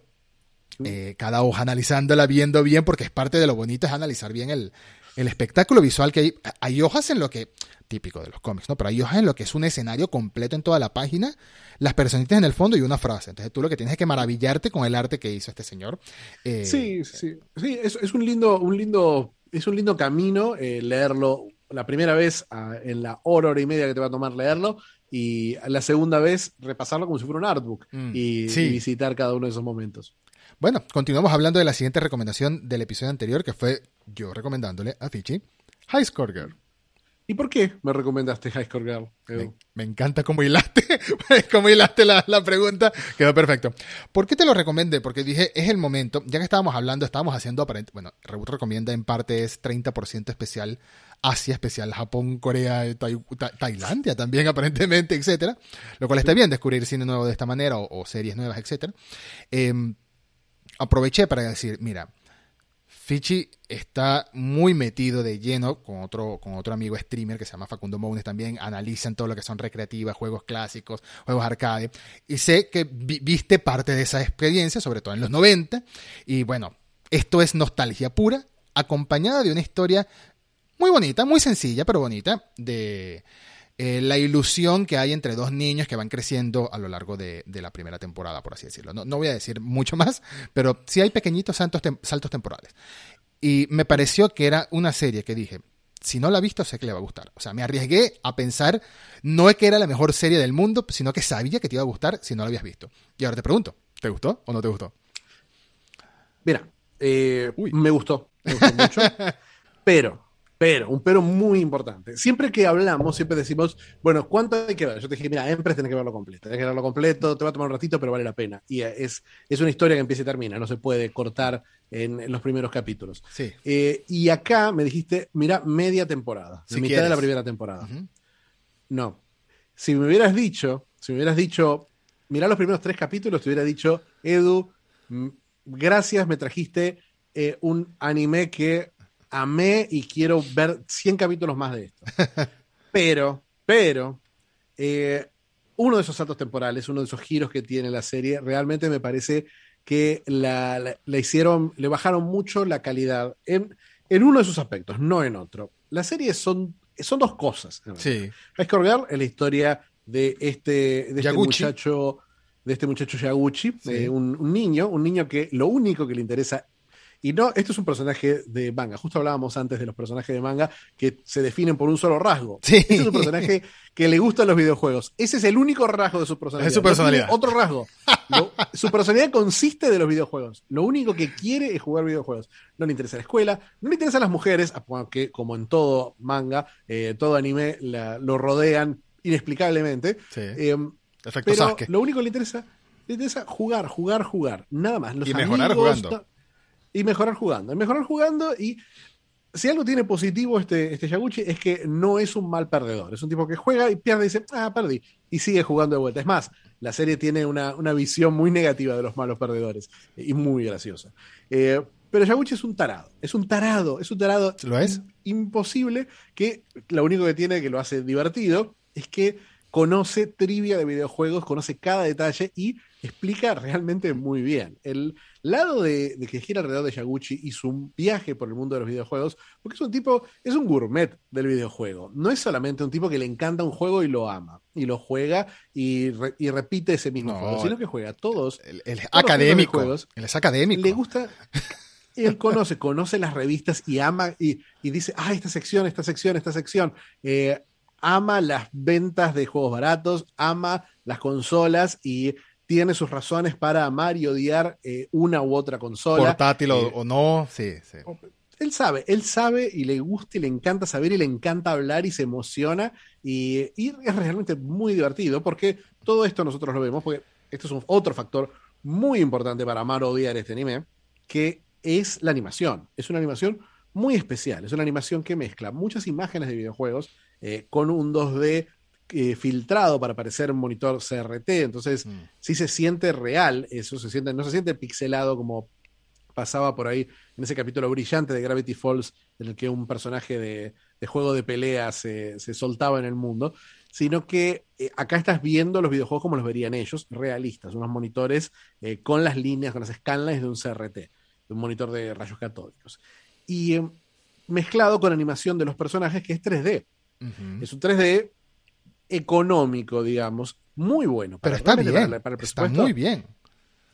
eh, cada hoja analizándola, viendo bien, porque es parte de lo bonito es analizar bien el, el espectáculo visual que hay. Hay hojas en lo que, típico de los cómics, ¿no? Pero hay hojas en lo que es un escenario completo en toda la página, las personitas en el fondo y una frase. Entonces tú lo que tienes es que maravillarte con el arte que hizo este señor. Eh, Sí, sí, sí, es, es un lindo, un lindo, es un lindo camino eh, leerlo la primera vez ah, en la hora, hora y media que te va a tomar leerlo, y la segunda vez repasarlo como si fuera un artbook Mm, y, sí. y visitar cada uno de esos momentos. Bueno, continuamos hablando de la siguiente recomendación del episodio anterior, que fue yo recomendándole a Fichi High Score Girl. ¿Y por qué me recomendaste High Score Girl? Me, me encanta cómo hilaste, cómo hilaste la, la pregunta. Quedó perfecto. ¿Por qué te lo recomendé? Porque dije, es el momento, ya que estábamos hablando, estábamos haciendo aparente, bueno, Reboot recomienda en parte es 30% especial Asia, especial Japón, Corea, Tai- Ta- Tailandia también aparentemente, etcétera. Lo cual está bien, descubrir cine nuevo de esta manera o, o series nuevas, etcétera. Em, aproveché para decir, mira, Fichi está muy metido de lleno con otro, con otro amigo streamer que se llama Facundo Mounes también. Analizan todo lo que son recreativas, juegos clásicos, juegos arcade. Y sé que vi- viste parte de esa experiencia, sobre todo en los 90. Y bueno, esto es nostalgia pura, acompañada de una historia muy bonita, muy sencilla, pero bonita, de eh, la ilusión que hay entre dos niños que van creciendo a lo largo de, de la primera temporada, por así decirlo. No, no voy a decir mucho más, pero sí hay pequeñitos saltos, tem- saltos temporales. Y me pareció que era una serie que dije, si no la ha visto, sé que le va a gustar. O sea, me arriesgué a pensar, no es que era la mejor serie del mundo, sino que sabía que te iba a gustar si no la habías visto. Y ahora te pregunto, ¿te gustó o no te gustó? Mira, eh, me gustó, me gustó mucho, pero, pero, un pero muy importante. Siempre que hablamos, siempre decimos, bueno, ¿cuánto hay que ver? Yo te dije, mira, Empress tenés que verlo completo, tenés que verlo completo, te va a tomar un ratito, pero vale la pena. Y es, es una historia que empieza y termina, no se puede cortar en, en los primeros capítulos. Sí. Eh, y acá me dijiste, mira, media temporada, Si mitad quieres. de la primera temporada. No. Si me hubieras dicho, si me hubieras dicho, mirá los primeros tres capítulos, te hubiera dicho, Edu, mm, gracias, me trajiste eh, un anime que amé y quiero ver 100 capítulos más de esto. Pero, pero, eh, uno de esos saltos temporales, uno de esos giros que tiene la serie, realmente me parece que la, la- la hicieron, le bajaron mucho la calidad en, en uno de sus aspectos, no en otro. La serie son, son dos cosas. Sí. Score Girl es la historia de este, de este muchacho, de este muchacho Yaguchi, Sí. eh, un, un niño, un niño que lo único que le interesa, y no, esto es un personaje de manga, justo hablábamos antes de los personajes de manga que se definen por un solo rasgo. Sí. Este es un personaje que le gustan los videojuegos. Ese es el único rasgo de su personalidad. Es su No personalidad. otro rasgo. Lo- su personalidad consiste de los videojuegos. Lo único que quiere es jugar videojuegos. No le interesa la escuela, no le interesan las mujeres, aunque como en todo manga, eh, todo anime la- lo rodean inexplicablemente. Sí. Eh, Efecto pero Sasuke. lo único que le interesa, le interesa jugar, jugar, jugar. Nada más. Los Y mejorar amigos, jugando. Y mejorar jugando. Y mejorar jugando y si algo tiene positivo este, este Yaguchi es que no es un mal perdedor. Es un tipo que juega y pierde y dice, ah, perdí. Y sigue jugando de vuelta. Es más, la serie tiene una, una visión muy negativa de los malos perdedores y muy graciosa. Eh, pero Yaguchi es un tarado. Es un tarado. Es un tarado ¿Lo es? imposible que lo único que tiene que lo hace divertido es que conoce trivia de videojuegos, conoce cada detalle y explica realmente muy bien. El lado de, que gira alrededor de Yaguchi y su viaje por el mundo de los videojuegos, porque es un tipo, es un gourmet del videojuego. No es solamente un tipo que le encanta un juego y lo ama, y lo juega y, repite ese mismo juego, sino que juega todos. El, académico. él es académico. Le gusta. Él conoce, conoce las revistas y ama y, dice, ah, esta sección, esta sección, esta sección. Eh, ama las ventas de juegos baratos, ama las consolas y tiene sus razones para amar y odiar eh, una u otra consola. Portátil o, eh, no, sí, sí. Él sabe, él sabe y le gusta y le encanta saber y le encanta hablar y se emociona y, es realmente muy divertido porque todo esto nosotros lo vemos porque esto es un, otro factor muy importante para amar o odiar este anime, que es la animación. Es una animación muy especial, es una animación que mezcla muchas imágenes de videojuegos eh, con un 2D eh, filtrado para parecer un monitor CRT, entonces mm. sí se siente real, eso se siente, no se siente pixelado como pasaba por ahí en ese capítulo brillante de Gravity Falls, en el que un personaje de, juego de pelea se, soltaba en el mundo, sino que eh, acá estás viendo los videojuegos como los verían ellos, realistas, unos monitores con las líneas, con las escalas de un CRT, de un monitor de rayos catódicos. Y mezclado con animación de los personajes que es 3D. Es un 3D económico, digamos, muy bueno. Pero está bien. está muy bien.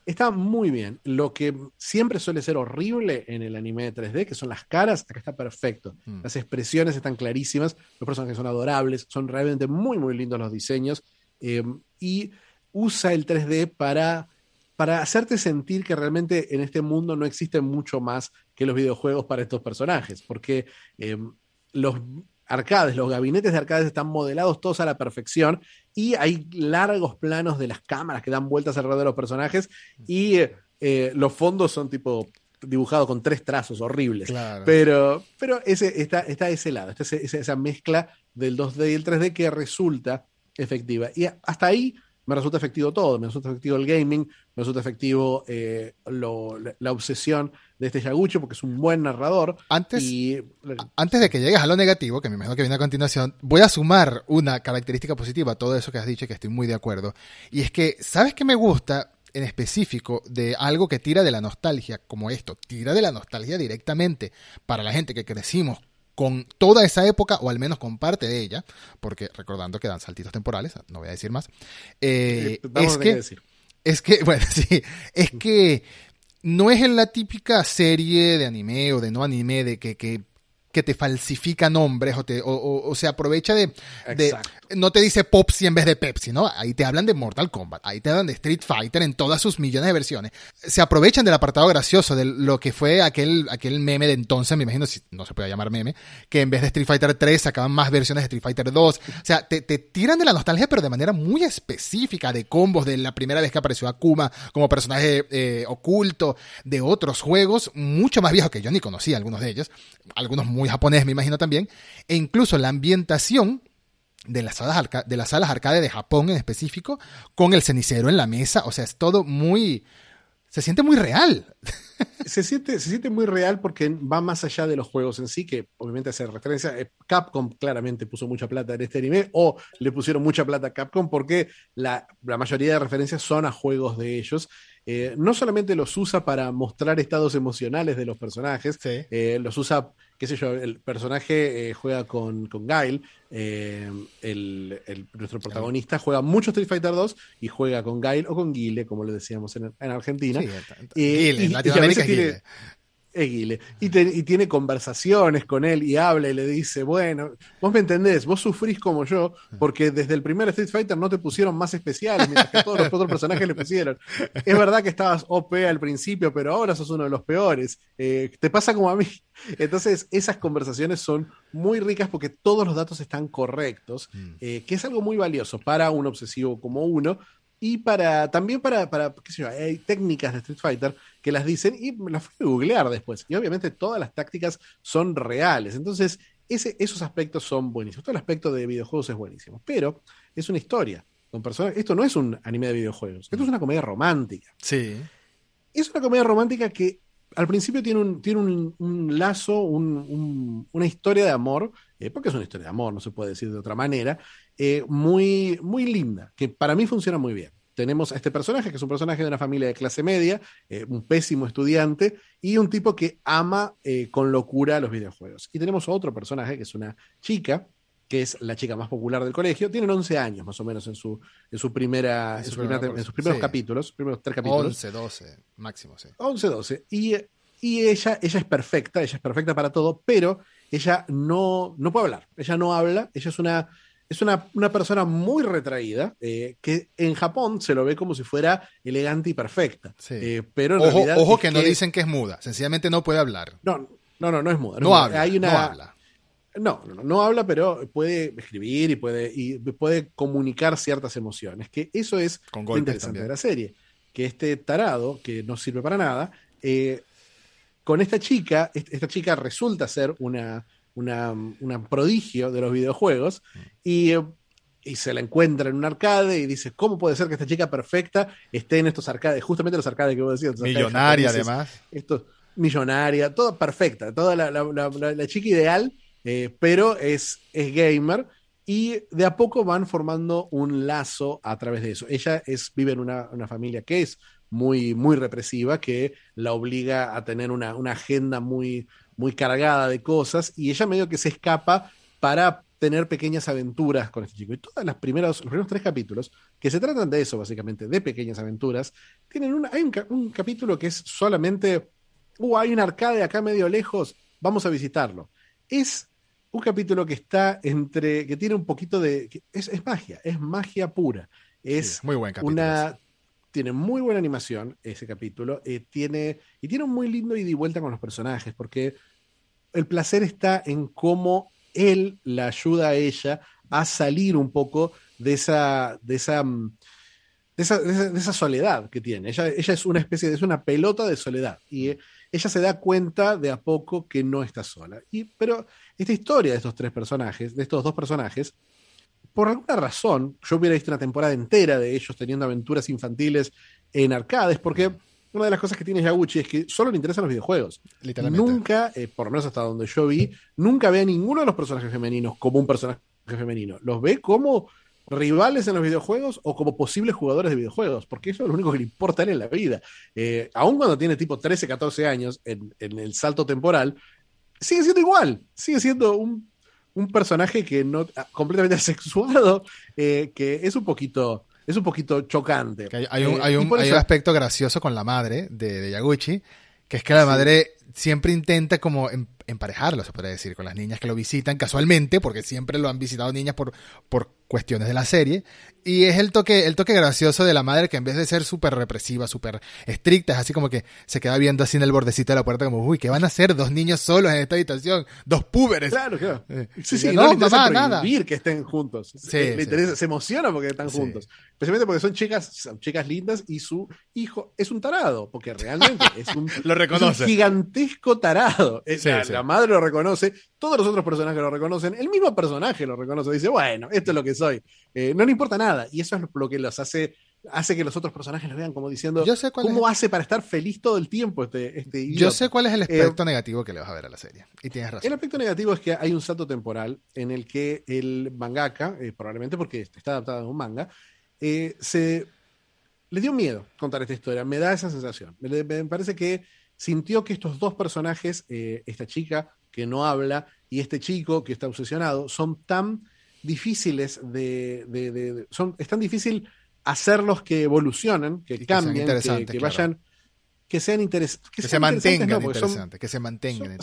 Está muy bien. Lo que siempre suele ser horrible en el anime de 3D, que son las caras, acá está perfecto. Mm. Las expresiones están clarísimas, los personajes son adorables, son realmente muy, muy lindos los diseños. Em, y usa el 3D para, para hacerte sentir que realmente en este mundo no existe mucho más que los videojuegos para estos personajes, porque em, los arcades, los gabinetes de arcades están modelados todos a la perfección y hay largos planos de las cámaras que dan vueltas alrededor de los personajes y eh, los fondos son tipo dibujados con tres trazos horribles. Pero, pero ese, está, está ese lado, está esa mezcla del 2D y el 3D que resulta efectiva. Y hasta ahí me resulta efectivo todo, me resulta efectivo el gaming, resulta efectivo eh, la, obsesión de este Yagucho porque es un buen narrador. Antes, antes de que llegues a lo negativo, que me imagino que viene a continuación, voy a sumar una característica positiva a todo eso que has dicho y que estoy muy de acuerdo. Y es que, ¿sabes qué me gusta? en específico de algo que tira de la nostalgia, como esto, tira de la nostalgia directamente para la gente que crecimos con toda esa época, o al menos con parte de ella, porque recordando que dan saltitos temporales, no voy a decir más, eh, es, que, es que, bueno, sí, es que no es en la típica serie de anime o de no anime de que, que que te falsifica nombres o, te, o, se aprovecha de, No te dice Popsi en vez de Pepsi, ¿no? Ahí te hablan de Mortal Kombat, ahí te hablan de Street Fighter en todas sus millones de versiones. Se aprovechan del apartado gracioso de lo que fue aquel, aquel meme de entonces, me imagino, si no se puede llamar meme, que en vez de Street Fighter 3 sacaban más versiones de Street Fighter 2. O sea, te, tiran de la nostalgia, pero de manera muy específica, de combos, de la primera vez que apareció Akuma como personaje eh, oculto, de otros juegos mucho más viejos que yo ni conocía, algunos de ellos, algunos muy japonés, me imagino también, e incluso la ambientación de las, salas de las salas arcade de Japón en específico, con el cenicero en la mesa, o sea, es todo muy... Se siente muy real. Se siente, se siente muy real porque va más allá de los juegos en sí, que obviamente hace referencia. Eh, Capcom claramente puso mucha plata en este anime, o le pusieron mucha plata a Capcom porque la, la mayoría de referencias son a juegos de ellos. Eh, no solamente los usa para mostrar estados emocionales de los personajes, eh, los usa, qué sé yo, el personaje eh, juega con, con Guile, el, nuestro protagonista juega mucho Street Fighter 2 y juega con Guile o con Guile, como le decíamos en, Argentina. y, Guile, Eguile. Y, y, tiene conversaciones con él y habla y le dice, bueno, vos me entendés, vos sufrís como yo, porque desde el primer Street Fighter no te pusieron más especiales, mientras que todos los otros personajes le pusieron. Es verdad que estabas OP al principio, pero ahora sos uno de los peores. Eh, te pasa como a mí. Entonces, esas conversaciones son muy ricas porque todos los datos están correctos, mm. eh, que es algo muy valioso para un obsesivo como uno, y para también para, para qué sé yo, hay técnicas de Street Fighter que las dicen y las fui a googlear después. Y obviamente todas las tácticas son reales. Entonces, ese, esos aspectos son buenísimos. Todo el aspecto de videojuegos es buenísimo. Pero es una historia con personas. Esto no es un anime de videojuegos. Esto es una comedia romántica. Sí. Es una comedia romántica que al principio tiene un, tiene un, lazo, una historia de amor porque es una historia de amor, no se puede decir de otra manera, muy, muy linda, que para mí funciona muy bien tenemos a este personaje, que es un personaje de una familia de clase media, eh, un pésimo estudiante, y un tipo que ama eh, con locura los videojuegos. Y tenemos otro personaje, que es una chica, que es la chica más popular del colegio. Tienen 11 años más o menos en su, en su primera, en, sus primeros capítulos, primeros tres capítulos. 11, 12, máximo, sí. 11, 12. Y, y ella, ella es perfecta, ella es perfecta para todo, pero ella no, no puede hablar. Ella no habla, ella es una es una, persona muy retraída, eh, que en Japón se lo ve como si fuera elegante y perfecta. Eh, pero en ojo, realidad ojo que, no dicen que es muda, sencillamente no puede hablar. No, no, no, no es muda. No, habla, Hay una, no habla. No, no, habla, pero puede escribir y puede, y puede comunicar ciertas emociones. Que eso es lo interesante de la serie. Que este tarado, que no sirve para nada, eh, con esta chica, esta chica resulta ser una, una, prodigio de los videojuegos y, y, se la encuentra en un arcade y dice, ¿cómo puede ser que esta chica perfecta esté en estos arcades? Justamente los arcades que vos decías. Millonaria además. Esto, millonaria, toda perfecta, toda la, chica ideal, eh, pero es, es gamer y de a poco van formando un lazo a través de eso. Ella es, vive en una, una familia que es muy, muy represiva, que la obliga a tener una, una agenda muy, muy cargada de cosas y ella medio que se escapa para tener pequeñas aventuras con este chico. Y todas las primeras, los primeros tres capítulos, que se tratan de eso, básicamente, de pequeñas aventuras, tienen una, hay un, capítulo que es solamente, uh, hay un arcade acá medio lejos, vamos a visitarlo. Es un capítulo que está entre, que tiene un poquito de, es, es magia, es magia pura. Es muy buen capítulo. Una, tiene muy buena animación ese capítulo, eh, tiene, y tiene un muy lindo ida y vuelta con los personajes, porque el placer está en cómo él la ayuda a ella a salir un poco de esa, de esa, mm, de esa, soledad que tiene. Ella, ella, es una especie de, es una pelota de soledad, y eh, ella se da cuenta de a poco que no está sola. Y, pero esta historia de estos tres personajes, de estos dos personajes, por alguna razón, yo hubiera visto una temporada entera de ellos teniendo aventuras infantiles en arcades, porque una de las cosas que tiene Yaguchi es que solo le interesan los videojuegos. Nunca, eh, por lo menos hasta donde yo vi, nunca ve a ninguno de los personajes femeninos como un personaje femenino. Los ve como rivales en los videojuegos o como posibles jugadores de videojuegos, porque eso es lo único que le importa a él en la vida. Eh, aun cuando tiene tipo 13, 14 años en, en el salto temporal, sigue siendo igual, sigue siendo un un personaje que no ah, completamente asexuado, eh, que es un poquito es un poquito chocante. hay, un, hay, un, hay un, aspecto gracioso con la madre de, de Yaguchi, que es que la madre siempre intenta como em, emparejarlo, se podría decir, con las niñas que lo visitan casualmente, porque siempre lo han visitado niñas por, por cuestiones de la serie. Y es el toque, el toque gracioso de la madre que en vez de ser súper represiva, súper estricta, es así como que se queda viendo así en el bordecito de la puerta como, uy, ¿qué van a hacer dos niños solos en esta habitación? Dos púberes. Claro, claro. Eh, sí, sí, no, no mamá, nada. que estén juntos. Sí, se emociona porque están juntos. Especialmente porque son chicas, chicas lindas y su hijo es un tarado, porque realmente es un, lo reconoce. gigantesco tarado. La, la madre lo reconoce, todos los otros personajes lo reconocen, el mismo personaje lo reconoce, dice, bueno, esto es lo que soy. Eh, no le importa nada. Y eso es lo que los hace hace que los otros personajes lo vean como diciendo cómo hace para estar feliz todo el tiempo este, este Yo sé cuál es el eh, aspecto negativo que le vas a ver a la serie. Y tienes razón. El aspecto negativo es que hay un salto temporal en el que el mangaka, eh, probablemente porque está adaptado a un manga, se le dio miedo contar esta historia. Me da esa sensación. Me, parece que sintió que estos dos personajes, esta chica que no habla y este chico que está obsesionado, son tan difíciles de, son, es tan difícil hacerlos que evolucionen, que, cambien, que, vayan, que sean interesantes. Que, se mantengan interesantes, que se mantengan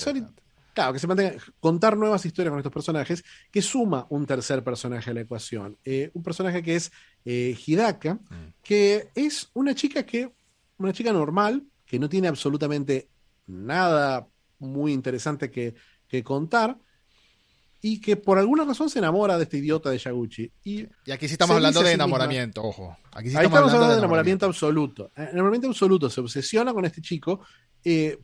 Claro, que se mantengan, contar nuevas historias con estos personajes, que suma un tercer personaje a la ecuación. Eh, un personaje que es eh, Hidaka, mm. que es una chica que, una chica normal, que no tiene absolutamente nada muy interesante que, que contar, y que por alguna razón se enamora de este idiota de Yaguchi. Y, aquí sí estamos hablando de enamoramiento, ojo. Aquí sí estamos, hablando, de enamoramiento, absoluto. Eh, enamoramiento absoluto, se obsesiona con este chico eh,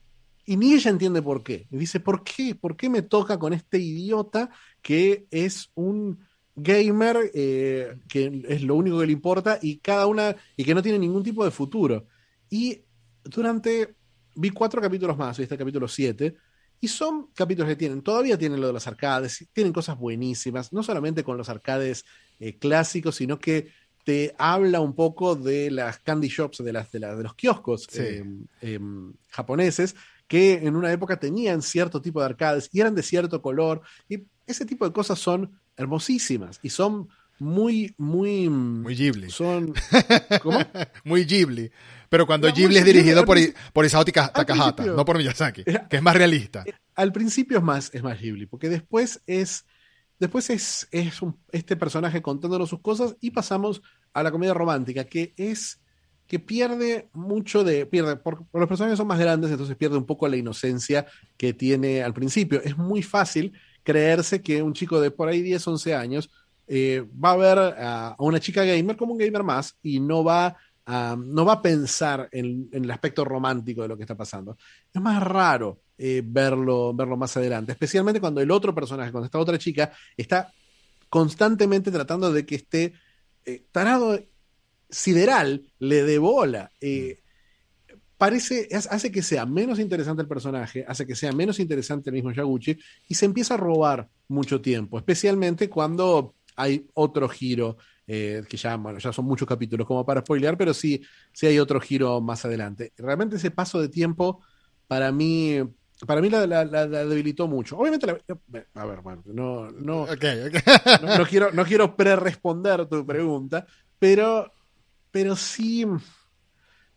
y ni ella entiende por qué. Y dice, ¿por qué? ¿Por qué me toca con este idiota que es un gamer eh, que es lo único que le importa y cada una y que no tiene ningún tipo de futuro? Y durante vi cuatro capítulos más, este capítulo 7, Y son capítulos que tienen, todavía tienen lo de los arcades, tienen cosas buenísimas, no solamente con los arcades eh, clásicos, sino que te habla un poco de las candy shops, de, las, de, de los kioscos eh, em, japoneses, que en una época tenían cierto tipo de arcades y eran de cierto color. Y ese tipo de cosas son hermosísimas y son muy, muy. Muy Ghibli. Son. ¿Cómo? muy Ghibli. Pero cuando Ghibli es dirigido por, por Isao Takahata, no por Miyazaki, que es más realista. Eh, al principio es más, es más Ghibli, porque después es. Después es, es este personaje contándonos sus cosas y pasamos a la comedia romántica, que es que pierde mucho de, pierde, por, los personajes son más grandes, entonces pierde un poco la inocencia que tiene al principio. Es muy fácil creerse que un chico de por ahí 10, 11 años eh, va a ver a, una chica gamer como un gamer más y no va a, no va a pensar en, el aspecto romántico de lo que está pasando. Es más raro eh, verlo, verlo más adelante, especialmente cuando el otro personaje, cuando esta otra chica, está constantemente tratando de que esté eh, tarado sideral, le dé bola. parece, hace que sea menos interesante el personaje, hace que sea menos interesante el mismo Yaguchi y se empieza a robar mucho tiempo, especialmente cuando hay otro giro, eh, que ya, bueno, ya son muchos capítulos como para spoilear, pero sí, sí hay otro giro más adelante. Realmente ese paso de tiempo, para mí, para mí la, debilitó mucho. Obviamente, a ver, bueno, no, no, no, quiero, no quiero pre-responder tu pregunta, pero, pero sí,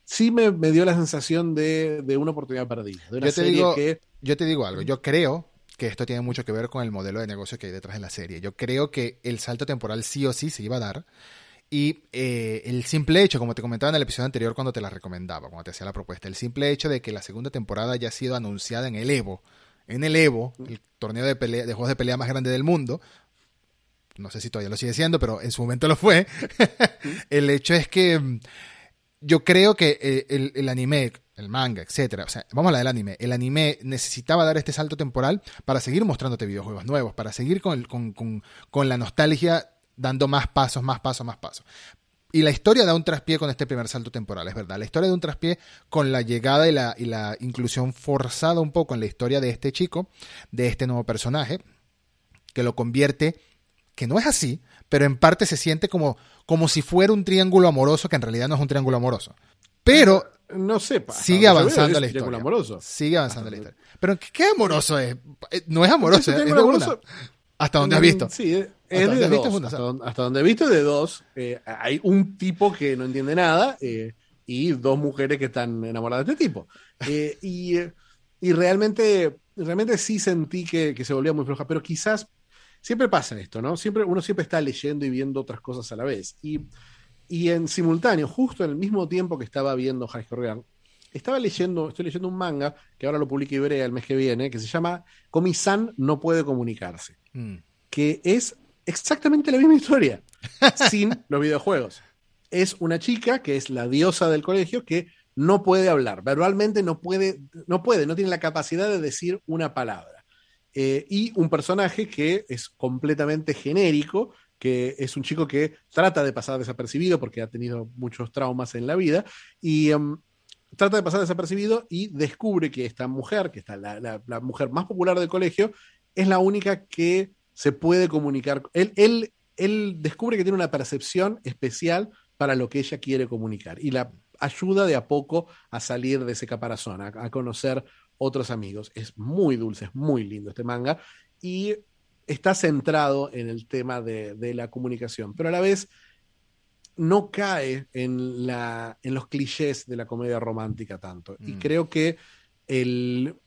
sí me, dio la sensación de, una oportunidad perdida. De una yo, te digo, que... yo te digo algo, yo creo que esto tiene mucho que ver con el modelo de negocio que hay detrás de la serie. Yo creo que el salto temporal sí o sí se iba a dar. Y eh, el simple hecho, como te comentaba en el episodio anterior cuando te la recomendaba, cuando te hacía la propuesta, el simple hecho de que la segunda temporada haya sido anunciada en el Evo, en el Evo, el torneo de, pelea, de juegos de pelea más grande del mundo, no sé si todavía lo sigue siendo, pero en su momento lo fue, el hecho es que mm, yo creo que eh, el, el, anime el manga, etcétera. O sea, vamos a la del anime. El anime necesitaba dar este salto temporal para seguir mostrándote videojuegos nuevos, para seguir con, con, la nostalgia dando más pasos, más pasos, más pasos. Y la historia da un traspié con este primer salto temporal, es verdad. La historia da un traspié con la llegada y la, y la inclusión forzada un poco en la historia de este chico, de este nuevo personaje, que lo convierte, que no es así, pero en parte se siente como, como si fuera un triángulo amoroso, que en realidad no es un triángulo amoroso. Pero no sé. Sigue avanzando la historia. Amoroso. Sigue avanzando la historia. Pero ¿qué amoroso es? Eh, no es amoroso, es, amoroso? Hasta donde has visto. Sí, es, de dos. Hasta, donde, he visto de dos. Eh, hay un tipo que no entiende nada eh, y dos mujeres que están enamoradas de este tipo. y, y, realmente, realmente sí sentí que, que se volvía muy floja, pero quizás siempre pasa esto, ¿no? Siempre, uno siempre está leyendo y viendo otras cosas a la vez. Y y en simultáneo, justo en el mismo tiempo que estaba viendo High Score estaba leyendo, estoy leyendo un manga que ahora lo publica Ibrea el mes que viene, que se llama Komi-san no puede comunicarse, mm. que es exactamente la misma historia, sin los videojuegos. Es una chica que es la diosa del colegio que no puede hablar, verbalmente no puede, no puede, no tiene la capacidad de decir una palabra. Eh, y un personaje que es completamente genérico, que es un chico que trata de pasar desapercibido porque ha tenido muchos traumas en la vida y em, trata de pasar desapercibido y descubre que esta mujer, que está la, mujer más popular del colegio, es la única que se puede comunicar. Él, él, él descubre que tiene una percepción especial para lo que ella quiere comunicar y la ayuda de a poco a salir de ese caparazón, a, a conocer otros amigos. Es muy dulce, es muy lindo este manga y está centrado en el tema de, la comunicación, pero a la vez no cae en, la, en los clichés de la comedia romántica tanto. Y mm. creo que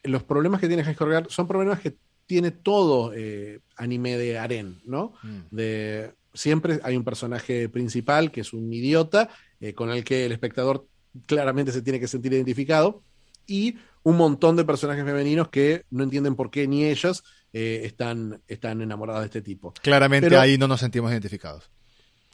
los problemas que tiene High Score son problemas que tiene todo eh, anime de Aren, ¿no? Mm. De, siempre hay un personaje principal que es un idiota, eh, con el que el espectador claramente se tiene que sentir identificado, y un montón de personajes femeninos que no entienden por qué ni ellos eh, están, están enamoradas de este tipo. Claramente ahí no nos sentimos identificados.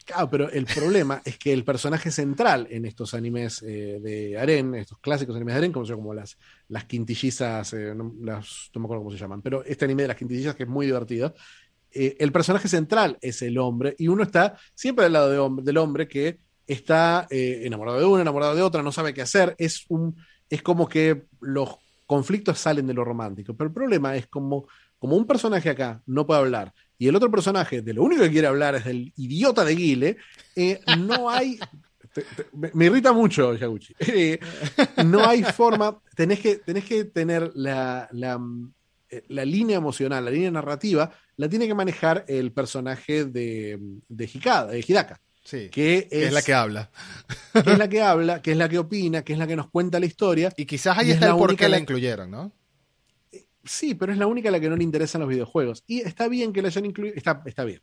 Claro, pero el problema es que el personaje central en estos animes eh, de Aren, estos clásicos animes de Aren, como, como las, las quintillizas, eh, no, las, no me acuerdo cómo se llaman, pero este anime de las quintillizas que es muy divertido, el personaje central es el hombre y uno está siempre del lado de del hombre que está enamorado de una, enamorado de otra, no sabe qué hacer, es, un, es como que los conflictos salen de lo romántico. Pero el problema es como, como un personaje acá no puede hablar y el otro personaje de lo único que quiere hablar es del idiota de Guile, eh, no hay... me, irrita mucho, Yaguchi. Eh, no hay forma, tenés que, tenés que tener la, la, eh, la, línea emocional, la línea narrativa, la tiene que manejar el personaje de, de, Hikada, de Hidaka. Sí, que, es, la que habla. Que es la que habla, que es la que opina, que es la que nos cuenta la historia. Y quizás ahí está el por qué la incluyeron, ¿no? Sí, pero es la única a la que no le interesan los videojuegos. Y está bien que la hayan incluido, está, está bien.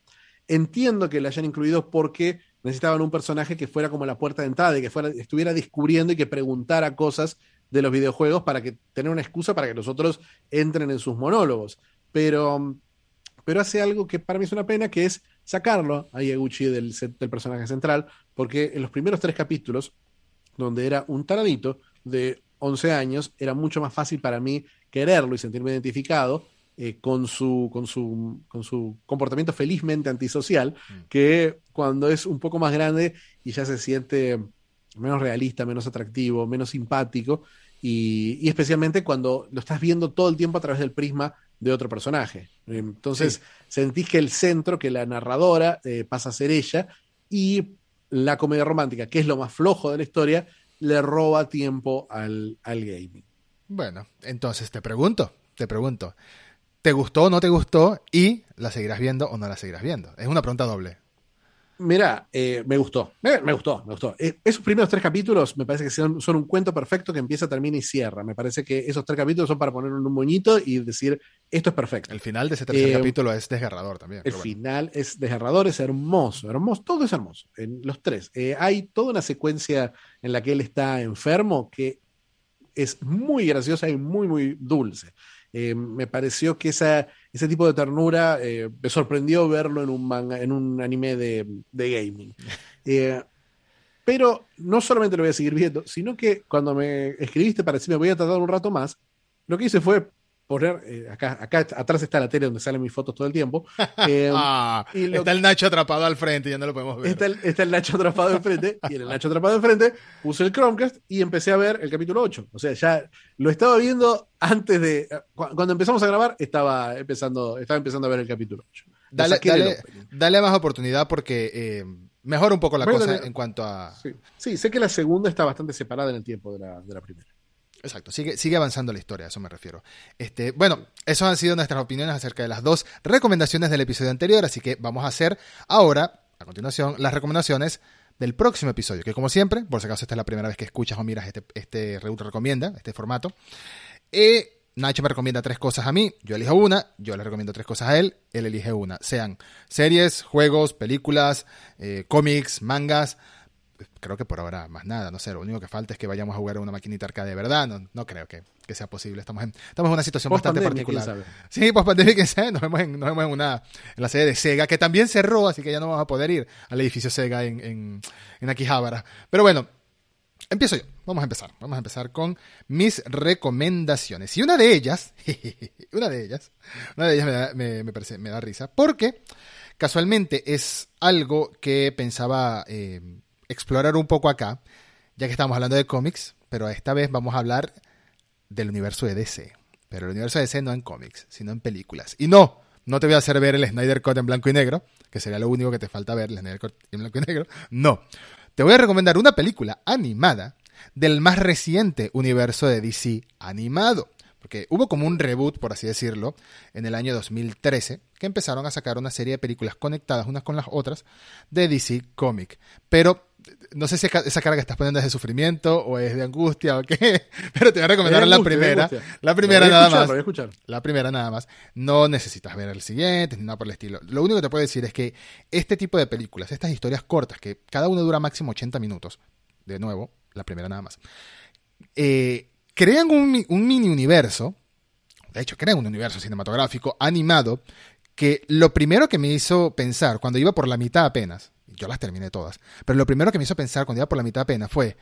Entiendo que la hayan incluido porque necesitaban un personaje que fuera como la puerta de entrada y que fuera, estuviera descubriendo y que preguntara cosas de los videojuegos para que tener una excusa para que los otros entren en sus monólogos. Pero, pero hace algo que para mí es una pena, que es sacarlo a Yaguchi del, del personaje central, porque en los primeros tres capítulos, donde era un taradito de 11 años, era mucho más fácil para mí quererlo y sentirme identificado eh, con, su, con, su, con su comportamiento felizmente antisocial, mm. que cuando es un poco más grande y ya se siente menos realista, menos atractivo, menos simpático, y, especialmente cuando lo estás viendo todo el tiempo a través del prisma de otro personaje. Entonces sentís que el centro, que la narradora eh, pasa a ser ella, y la comedia romántica, que es lo más flojo de la historia, le roba tiempo al, al gaming. Bueno, entonces te pregunto, te pregunto, ¿te gustó o no te gustó? Y la seguirás viendo o no la seguirás viendo. Es una pregunta doble. Mira, eh, me gustó, me, gustó, me gustó. Eh, esos primeros tres capítulos me parece que son, son, un cuento perfecto que empieza, termina y cierra. Me parece que esos tres capítulos son para ponerlo en un moñito y decir, esto es perfecto. El final de ese tercer eh, capítulo es desgarrador también. El final es desgarrador, es hermoso, hermoso, todo es hermoso, en los tres. hay toda una secuencia en la que él está enfermo que es muy graciosa y muy, muy dulce. Eh, me pareció que esa, ese tipo de ternura eh, me sorprendió verlo en un manga, en un anime de, gaming. Eh, pero no solamente lo voy a seguir viendo, sino que cuando me escribiste para decirme voy a tardar un rato más, lo que hice fue poner, eh, acá, acá atrás está la tele donde salen mis fotos todo el tiempo. Eh, ah, está el Nacho atrapado al frente, ya no lo podemos ver. Está el, está el Nacho atrapado al frente, y en el Nacho atrapado al frente puse el Chromecast y empecé a ver el capítulo 8. O sea, ya lo estaba viendo antes de. Cuando empezamos a grabar, estaba empezando, estaba empezando a ver el capítulo 8. Dale, dale, más oportunidad porque eh, mejora un poco la cosa en cuanto a. Sí. sé que la segunda está bastante separada en el tiempo de la, de la primera. Exacto, sigue, sigue avanzando la historia, a eso me refiero. Este, bueno, esas han sido nuestras opiniones acerca de las dos recomendaciones del episodio anterior, así que vamos a hacer ahora, a continuación, las recomendaciones del próximo episodio, que como siempre, por si acaso esta es la primera vez que escuchas o miras este, este recomienda, este formato, eh, Nacho me recomienda tres cosas a mí, yo elijo una, yo le recomiendo tres cosas a él, él elige una, sean series, juegos, películas, eh, cómics, mangas, creo que por ahora más nada, no sé, lo único que falta es que vayamos a jugar a una maquinita arcade de verdad, no, no creo que, sea posible, estamos en, estamos en una situación bastante particular. Sí, post pandemia, nos vemos, en, nos vemos en, una, en la sede de Sega, que también cerró, así que ya no vamos a poder ir al edificio Sega en, en, en Akihabara. Pero bueno, empiezo yo, vamos a empezar, vamos a empezar con mis recomendaciones. Y una de ellas, una de ellas, una de ellas me da, me, parece, me da risa, porque casualmente es algo que pensaba... Eh, explorar un poco acá, ya que estamos hablando de cómics, pero esta vez vamos a hablar del universo de DC. Pero el universo de DC no en cómics, sino en películas. Y no, no te voy a hacer ver el Snyder Cut en blanco y negro, que sería lo único que te falta ver, el Snyder Cut en blanco y negro. No, te voy a recomendar una película animada del más reciente universo de DC animado. Porque hubo como un reboot, por así decirlo, en el año 2013, que empezaron a sacar una serie de películas conectadas unas con las otras de DC Comic. Pero no sé si esa cara que estás poniendo es de sufrimiento o es de angustia o qué, pero te voy a recomendar la primera. La primera nada más. La primera nada más. No necesitas ver el siguiente ni nada por el estilo. Lo único que te puedo decir es que este tipo de películas, estas historias cortas, que cada una dura máximo 80 minutos, de nuevo, la primera nada más, eh, crean un, un mini universo, de hecho crean un universo cinematográfico animado, que lo primero que me hizo pensar, cuando iba por la mitad apenas, yo las terminé todas. Pero lo primero que me hizo pensar cuando iba por la mitad pena fue,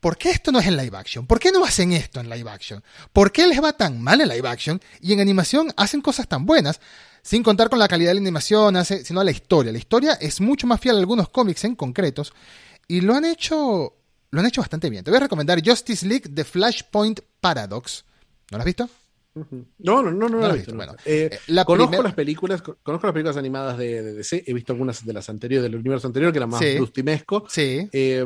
¿por qué esto no es en live action? ¿Por qué no hacen esto en live action? ¿Por qué les va tan mal en live action y en animación hacen cosas tan buenas? Sin contar con la calidad de la animación, sino la historia. La historia es mucho más fiel a algunos cómics en concretos y lo han hecho, lo han hecho bastante bien. Te voy a recomendar Justice League The Flashpoint Paradox. ¿No la has visto? No, no, no, no, la he visto. visto. no. Bueno, Eh, eh, la conozco primer- las películas, co- conozco las películas animadas de, de DC, he visto algunas de las anteriores, del universo anterior, que eran más Sí. Sí. Eh,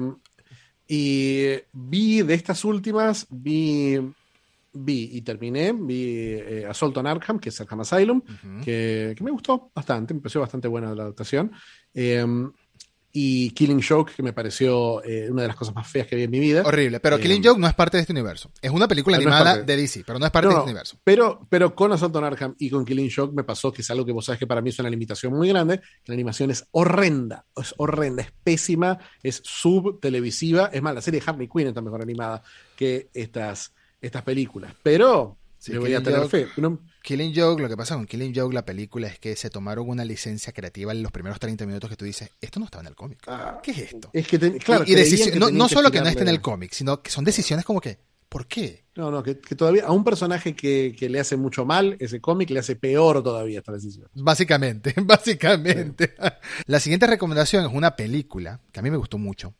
y vi de estas últimas, vi, vi y terminé, vi eh, Assault on Arkham, que es Arkham Asylum, Ujú. que, que me gustó bastante, me pareció bastante buena la adaptación. Y Killing Joke, que me pareció eh, una de las cosas más feas que vi en mi vida. Horrible. Pero Eh, Killing Joke no es parte de este universo. Es una película no animada de DC, pero no es parte No, de este universo. Pero, pero con Assault on Arkham y con Killing Joke me pasó que es algo que vos sabes que para mí es una limitación muy grande. que La animación es horrenda, es horrenda, es pésima, es subtelevisiva. Es más, la serie de Harley Quinn está mejor animada que estas, estas películas. Pero Sí, le voy a Killing tener Joke- fe. No- Killing Joke, lo que pasa con Killing Joke, la película, es que se tomaron una licencia creativa en los primeros 30 minutos que tú dices, esto no estaba en el cómic. Ah, ¿Qué es esto? es que, te- claro, y que no, solo que no esté en el cómic, sino que son decisiones como que, ¿por qué? No, no, que, que todavía a un personaje que, que le hace mucho mal, ese cómic le hace peor todavía esta decisión. Básicamente, básicamente. La siguiente recomendación es una película que a mí me gustó mucho,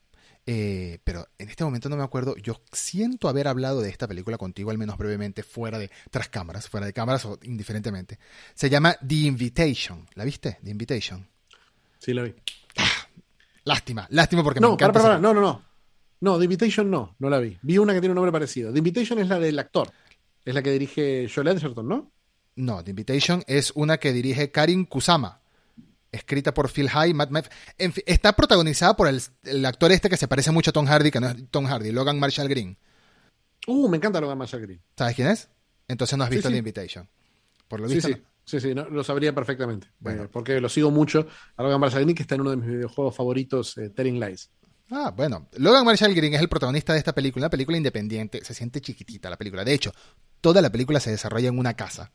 eh, pero en este momento no me acuerdo. Yo siento haber hablado de esta película contigo, al menos brevemente, fuera de tras cámaras, fuera de cámaras o indiferentemente. Se llama The Invitation. ¿La viste? The Invitation. Sí, lo vi. Lástima, lástima porque me No, para, encanta. para, esa para, no, no, no. No, The Invitation no, no la vi. Vi una que tiene un nombre parecido. The Invitation es la del actor. Es la que dirige Joel Edgerton, ¿no? No, The Invitation es una que dirige Karin Kusama, escrita por Phil High, Matt En fin, está protagonizada por el, el actor este que se parece mucho a Tom Hardy, que no es Tom Hardy, Logan Marshall Green. Uh, me encanta Logan Marshall Green. ¿Sabes quién es? Entonces no has visto sí. The Invitation. Por lo visto, sí. no. Sí, sí, no, lo sabría perfectamente. Bueno. Eh, porque lo sigo mucho. A Logan Marshall Green, que está en uno de mis videojuegos favoritos, eh, Telling Lies. Ah, bueno. Logan Marshall Green es el protagonista de esta película, una película independiente. Se siente chiquitita la película. De hecho, toda la película se desarrolla en una casa.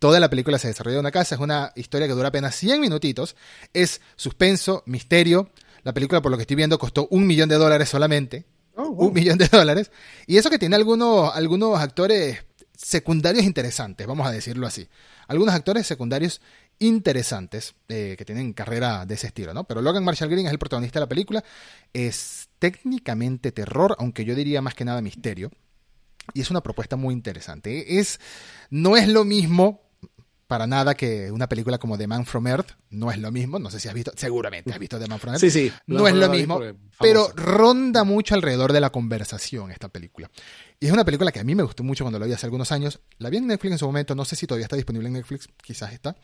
Toda la película se desarrolla en una casa. Es una historia que dura apenas 100 minutitos. Es suspenso, misterio. La película, por lo que estoy viendo, costó un millón de dólares solamente. Oh, wow. Un millón de dólares. Y eso que tiene algunos, algunos actores secundarios interesantes, vamos a decirlo así. Algunos actores secundarios interesantes eh, que tienen carrera de ese estilo, ¿no? Pero Logan Marshall Green es el protagonista de la película. Es técnicamente terror, aunque yo diría más que nada misterio. Y es una propuesta muy interesante. Es, no es lo mismo para nada que una película como The Man from Earth. No es lo mismo. No sé si has visto, seguramente has visto The Man from Earth. Sí, sí. No es lo mismo, pero ronda mucho alrededor de la conversación esta película. Y es una película que a mí me gustó mucho cuando la vi hace algunos años. La vi en Netflix en su momento, no sé si todavía está disponible en Netflix, quizás está.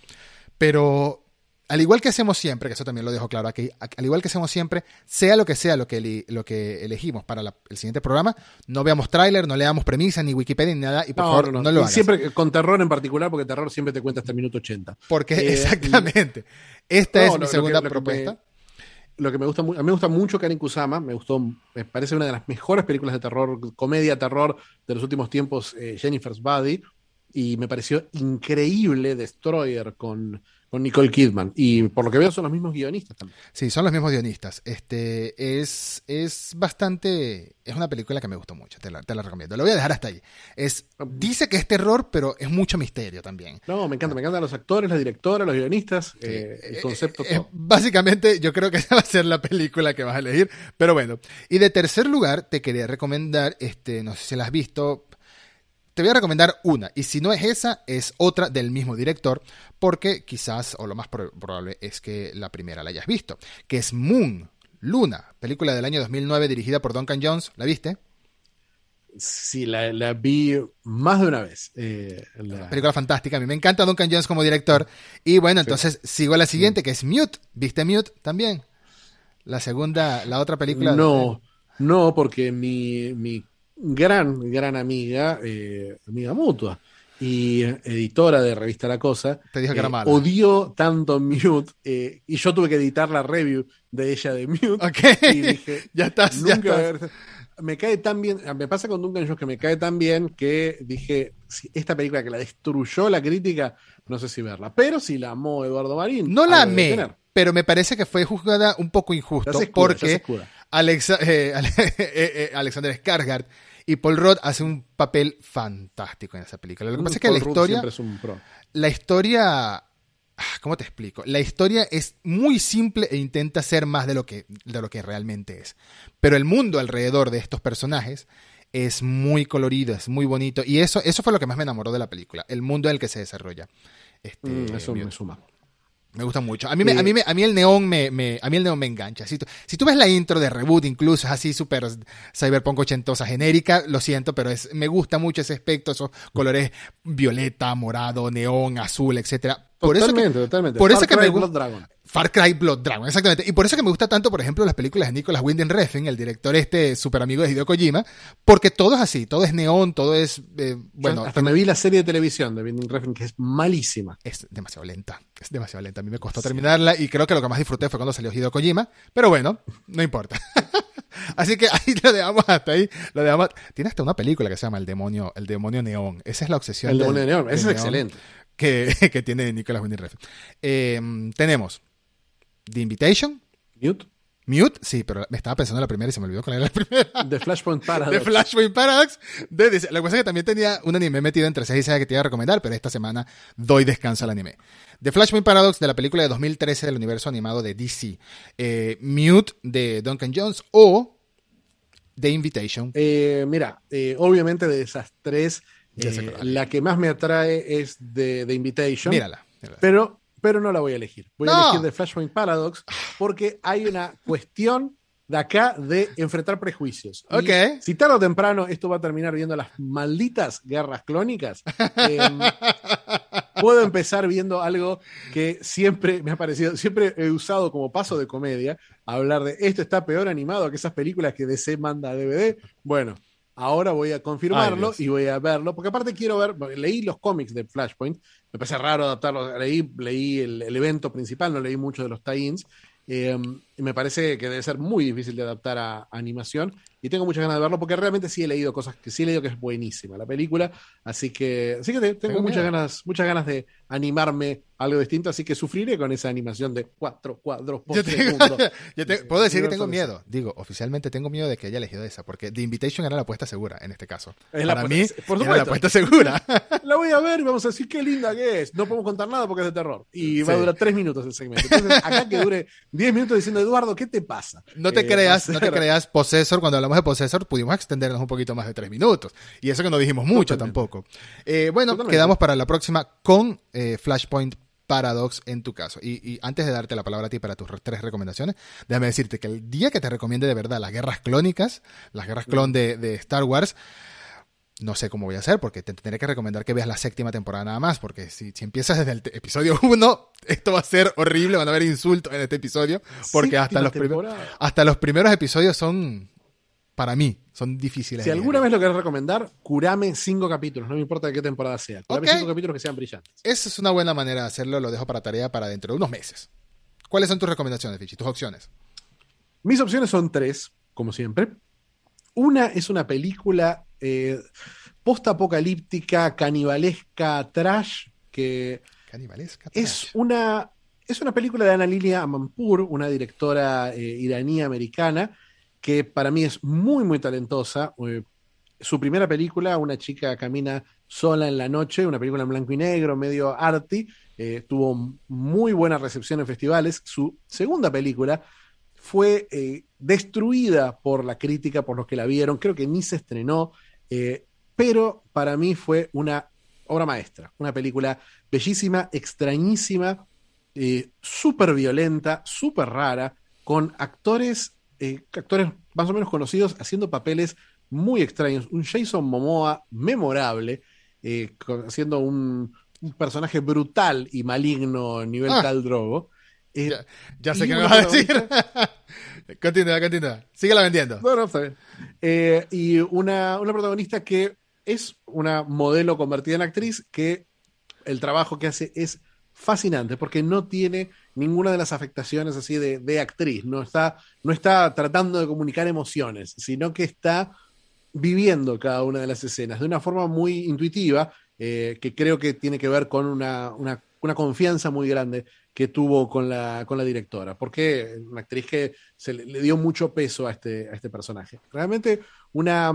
Pero al igual que hacemos siempre, que eso también lo dejo claro aquí, al igual que hacemos siempre, sea lo que sea lo que, eli- lo que elegimos para la- el siguiente programa, no veamos tráiler, no leamos premisas, ni Wikipedia, ni nada, y por No, favor, no, no, no. lo Y hagas. siempre con terror en particular, porque terror siempre te cuenta hasta el minuto 80. Porque, Eh, exactamente. Esta es lo- mi segunda que- lo que propuesta. me- lo que me gusta a mí me gusta mucho Karin Kusama, me gustó, me parece una de las mejores películas de terror, comedia terror de los últimos tiempos, eh, Jennifer's Body, y me pareció increíble Destroyer con, con Nicole Kidman. Y por lo que veo son los mismos guionistas también. Sí, son los mismos guionistas. Este es, es bastante. Es una película que me gustó mucho. Te la, te la recomiendo. Lo voy a dejar hasta ahí. Es, dice que es terror, pero es mucho misterio también. No, me encanta, me encantan los actores, la directora, los guionistas, eh, el concepto, Eh, eh, todo. básicamente, yo creo que esa va a ser la película que vas a elegir. Pero bueno. Y de tercer lugar, te quería recomendar, este, no sé si la has visto. Te voy a recomendar una, y si no es esa, es otra del mismo director, porque quizás, o lo más pro- probable, es que la primera la hayas visto, que es Moon, Luna, película del año 2009 dirigida por Duncan Jones, ¿la viste? Sí, la, la vi más de una vez. eh, la- Película fantástica, a mí me encanta Duncan Jones como director, y bueno, entonces sigo a la Mm. siguiente, que es Mute, ¿viste Mute también? La segunda, la otra película. No, no, porque mi, mi gran, gran amiga, eh, amiga mutua y editora de revista La Cosa, Te dijo que era eh, mala. odió tanto Mute eh, y yo tuve que editar la review de ella de Mute Ok, y dije, ya estás, ya nunca estás. me cae tan bien, me pasa con Duncan Jones que me cae tan bien que dije, si esta película que la destruyó la crítica, no sé si verla, pero si la amó Eduardo Marín. No la amé, pero me parece que fue juzgada un poco Ya injusto ya porque. Alexa- Ale- eh, Alexander Skarsgård y Paul Rudd hace un papel fantástico en esa película. Lo que pasa es que la historia, siempre es un pro. la historia, ah, ¿cómo te explico? La historia es muy simple e intenta ser más de lo que, de lo que realmente es. Pero el mundo alrededor de estos personajes es muy colorido, es muy bonito. Y eso, eso fue lo que más me enamoró de la película, el mundo en el que se desarrolla. Este, Mm, eso me suma. Me gusta mucho. A mí, me- Eh, a mí, me- a mí el neón me, me- a mí el neón me engancha. Si tú, si tú ves la intro de Reboot, incluso es así súper cyberpunk ochentosa, genérica, lo siento, pero es, me gusta mucho ese aspecto, esos colores violeta, morado, neón, azul, etcétera. Por eso que, totalmente, totalmente. por eso que me gusta-. Far Cry Blood Dragon, exactamente. Y por eso que me gusta tanto, por ejemplo, las películas de Nicolas Winding Refn, el director este súper amigo de Hideo Kojima, porque todo es así, todo es neón, todo es, eh, bueno, Yo hasta me vi la serie de televisión de Binding Refn, que es malísima. es demasiado lenta. Es demasiado lenta. A mí me costó terminarla y creo que lo que más disfruté fue cuando salió Hideo Kojima. Pero bueno, no importa. Así que ahí lo dejamos hasta ahí. Lo dejamos. Tiene hasta una película que se llama El demonio, el demonio neón. Esa es la obsesión. El demonio de Neón, ese es neón excelente. Que, que tiene Nicolas Winding Refn. Eh, tenemos The Invitation. Mute, Mute, sí, pero me estaba pensando en la primera y se me olvidó cuál era la primera. The Flashpoint Paradox. Flashpoint Paradox. De. Lo que pasa es que también tenía un anime metido entre 6 y 6 que te iba a recomendar, pero esta semana doy descanso al anime. The Flashpoint Paradox de la película de 2013 del universo animado de DC. Eh, Mute de Duncan Jones o The Invitation. Eh, mira, eh, obviamente de esas tres, la que más me atrae es de The Invitation. Mírala. mírala. Pero, pero no la voy a elegir. Voy No. a elegir The Flashpoint Paradox porque hay una cuestión de acá de enfrentar prejuicios. Y Ok. Si tarde o temprano esto va a terminar viendo las malditas guerras clónicas, em, puedo empezar viendo algo que siempre me ha parecido, siempre he usado como paso de comedia, hablar de esto está peor animado que esas películas que DC manda a DVD. Bueno, ahora voy a confirmarlo y voy a verlo, porque aparte quiero ver, leí los cómics de Flashpoint, me parece raro adaptarlos, leí, leí el, el evento principal, no leí mucho de los tie-ins, eh, y me parece que debe ser muy difícil de adaptar a, a animación y tengo muchas ganas de verlo porque realmente sí he leído cosas que sí he leído que es buenísima la película, así que así que te- tengo Tengo muchas miedo. ganas, muchas ganas de animarme a algo distinto, así que sufriré con esa animación de cuatro cuadros por Yo tengo- segundo. Yo te- puedo decir que tengo miedo. Digo, oficialmente tengo miedo de que haya elegido esa, porque The Invitation era la apuesta segura en este caso. Es la Para mí, por era la supuesto. apuesta segura. La voy a ver y vamos a decir qué linda que es. No podemos contar nada porque es de terror. Y va a Sí. durar tres minutos el segmento. Entonces, acá que dure diez minutos diciendo, Eduardo, ¿qué te pasa? No te Eh, creas, no te creas, Possessor, cuando hablamos de Possessor pudimos extendernos un poquito más de tres minutos. Y eso que no dijimos mucho Totalmente. tampoco. Eh, bueno, Totalmente. quedamos para la próxima con eh, Flashpoint Paradox en tu caso. Y, y antes de darte la palabra a ti para tus re- tres recomendaciones, déjame decirte que el día que te recomiende de verdad las guerras clónicas, las guerras clon de, de Star Wars, no sé cómo voy a hacer, porque te tendré que recomendar que veas la séptima temporada nada más, porque si, si empiezas desde el episodio 1, esto va a ser horrible, van a haber insultos en este episodio, porque hasta los, hasta los primeros episodios son, para mí, son difíciles. Si alguna vez lo querés recomendar, curame cinco capítulos. No me importa de qué temporada sea. Curame cinco capítulos que sean brillantes. Esa es una buena manera de hacerlo, lo dejo para tarea para dentro de unos meses. ¿Cuáles son tus recomendaciones, Fichi? Tus opciones. Mis opciones son tres, como siempre. Una es una película eh, post-apocalíptica, canibalesca, trash, que Canibalesca. es trash. una, es una película de Ana Lilia Amanpour, una directora eh, iraní-americana, que para mí es muy, muy talentosa. Eh, su primera película, Una chica camina sola en la noche, una película en blanco y negro, medio arty, eh, tuvo muy buena recepción en festivales. Su segunda película fue eh, destruida por la crítica, por los que la vieron, creo que ni se estrenó, eh, pero para mí fue una obra maestra, una película bellísima, extrañísima, eh, súper violenta, súper rara, con actores, eh, actores más o menos conocidos haciendo papeles muy extraños. Un Jason Momoa memorable, eh, con- haciendo un, un personaje brutal y maligno a nivel Ah. Khal Drogo. Eh, Ya, ya sé qué me vas a decir. Continúa, continúa. Síguela vendiendo. No, no, está bien. Eh, y una, una protagonista que es una modelo convertida en actriz que el trabajo que hace es fascinante porque no tiene ninguna de las afectaciones así de, de actriz, no está, no está tratando de comunicar emociones, sino que está viviendo cada una de las escenas de una forma muy intuitiva, eh, que creo que tiene que ver con una, una, una confianza muy grande que tuvo con la, con la directora, porque una actriz que se le, le dio mucho peso a este, a este personaje. Realmente una,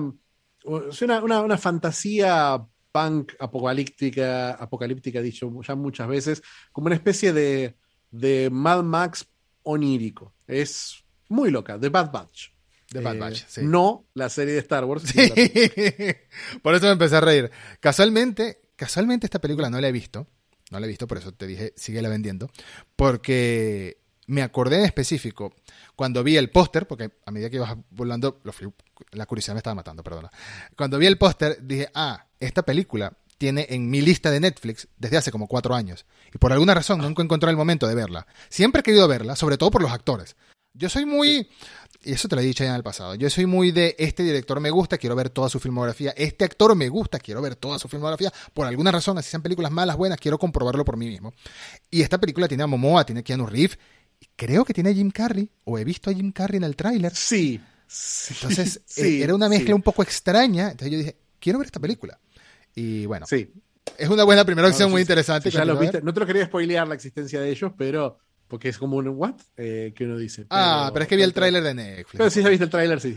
una, una, una fantasía punk apocalíptica, apocalíptica, dicho ya muchas veces, como una especie de, de Mad Max onírico. Es muy loca, The Bad Batch. The Bad Batch, sí. No la serie de Star Wars. Sí. por eso me empecé a reír. Casualmente, casualmente esta película no la he visto. No la he visto, por eso te dije, síguela vendiendo. Porque me acordé en específico cuando vi el póster, porque a medida que ibas volando, la curiosidad me estaba matando, perdona. Cuando vi el póster, dije, ah, esta película tiene en mi lista de Netflix desde hace como cuatro años. Y por alguna razón nunca encontré el momento de verla. Siempre he querido verla, sobre todo por los actores. Yo soy muy, y eso te lo he dicho ya en el pasado, yo soy muy de este director me gusta, quiero ver toda su filmografía, este actor me gusta, quiero ver toda su filmografía, por alguna razón, así sean películas malas, buenas, quiero comprobarlo por mí mismo. Y esta película tiene a Momoa, tiene a Keanu Reeves, creo que tiene a Jim Carrey, o he visto a Jim Carrey en el tráiler. Sí. Entonces, eh, era una mezcla un poco extraña, entonces yo dije, quiero ver esta película. Y bueno, sí. es una buena primera opción muy interesante. ya lo viste. No te lo quería spoilear la existencia de ellos, pero porque es como un what eh, que uno dice. ah, pero es que vi el tráiler de Netflix. Pero si ya viste el tráiler, sí,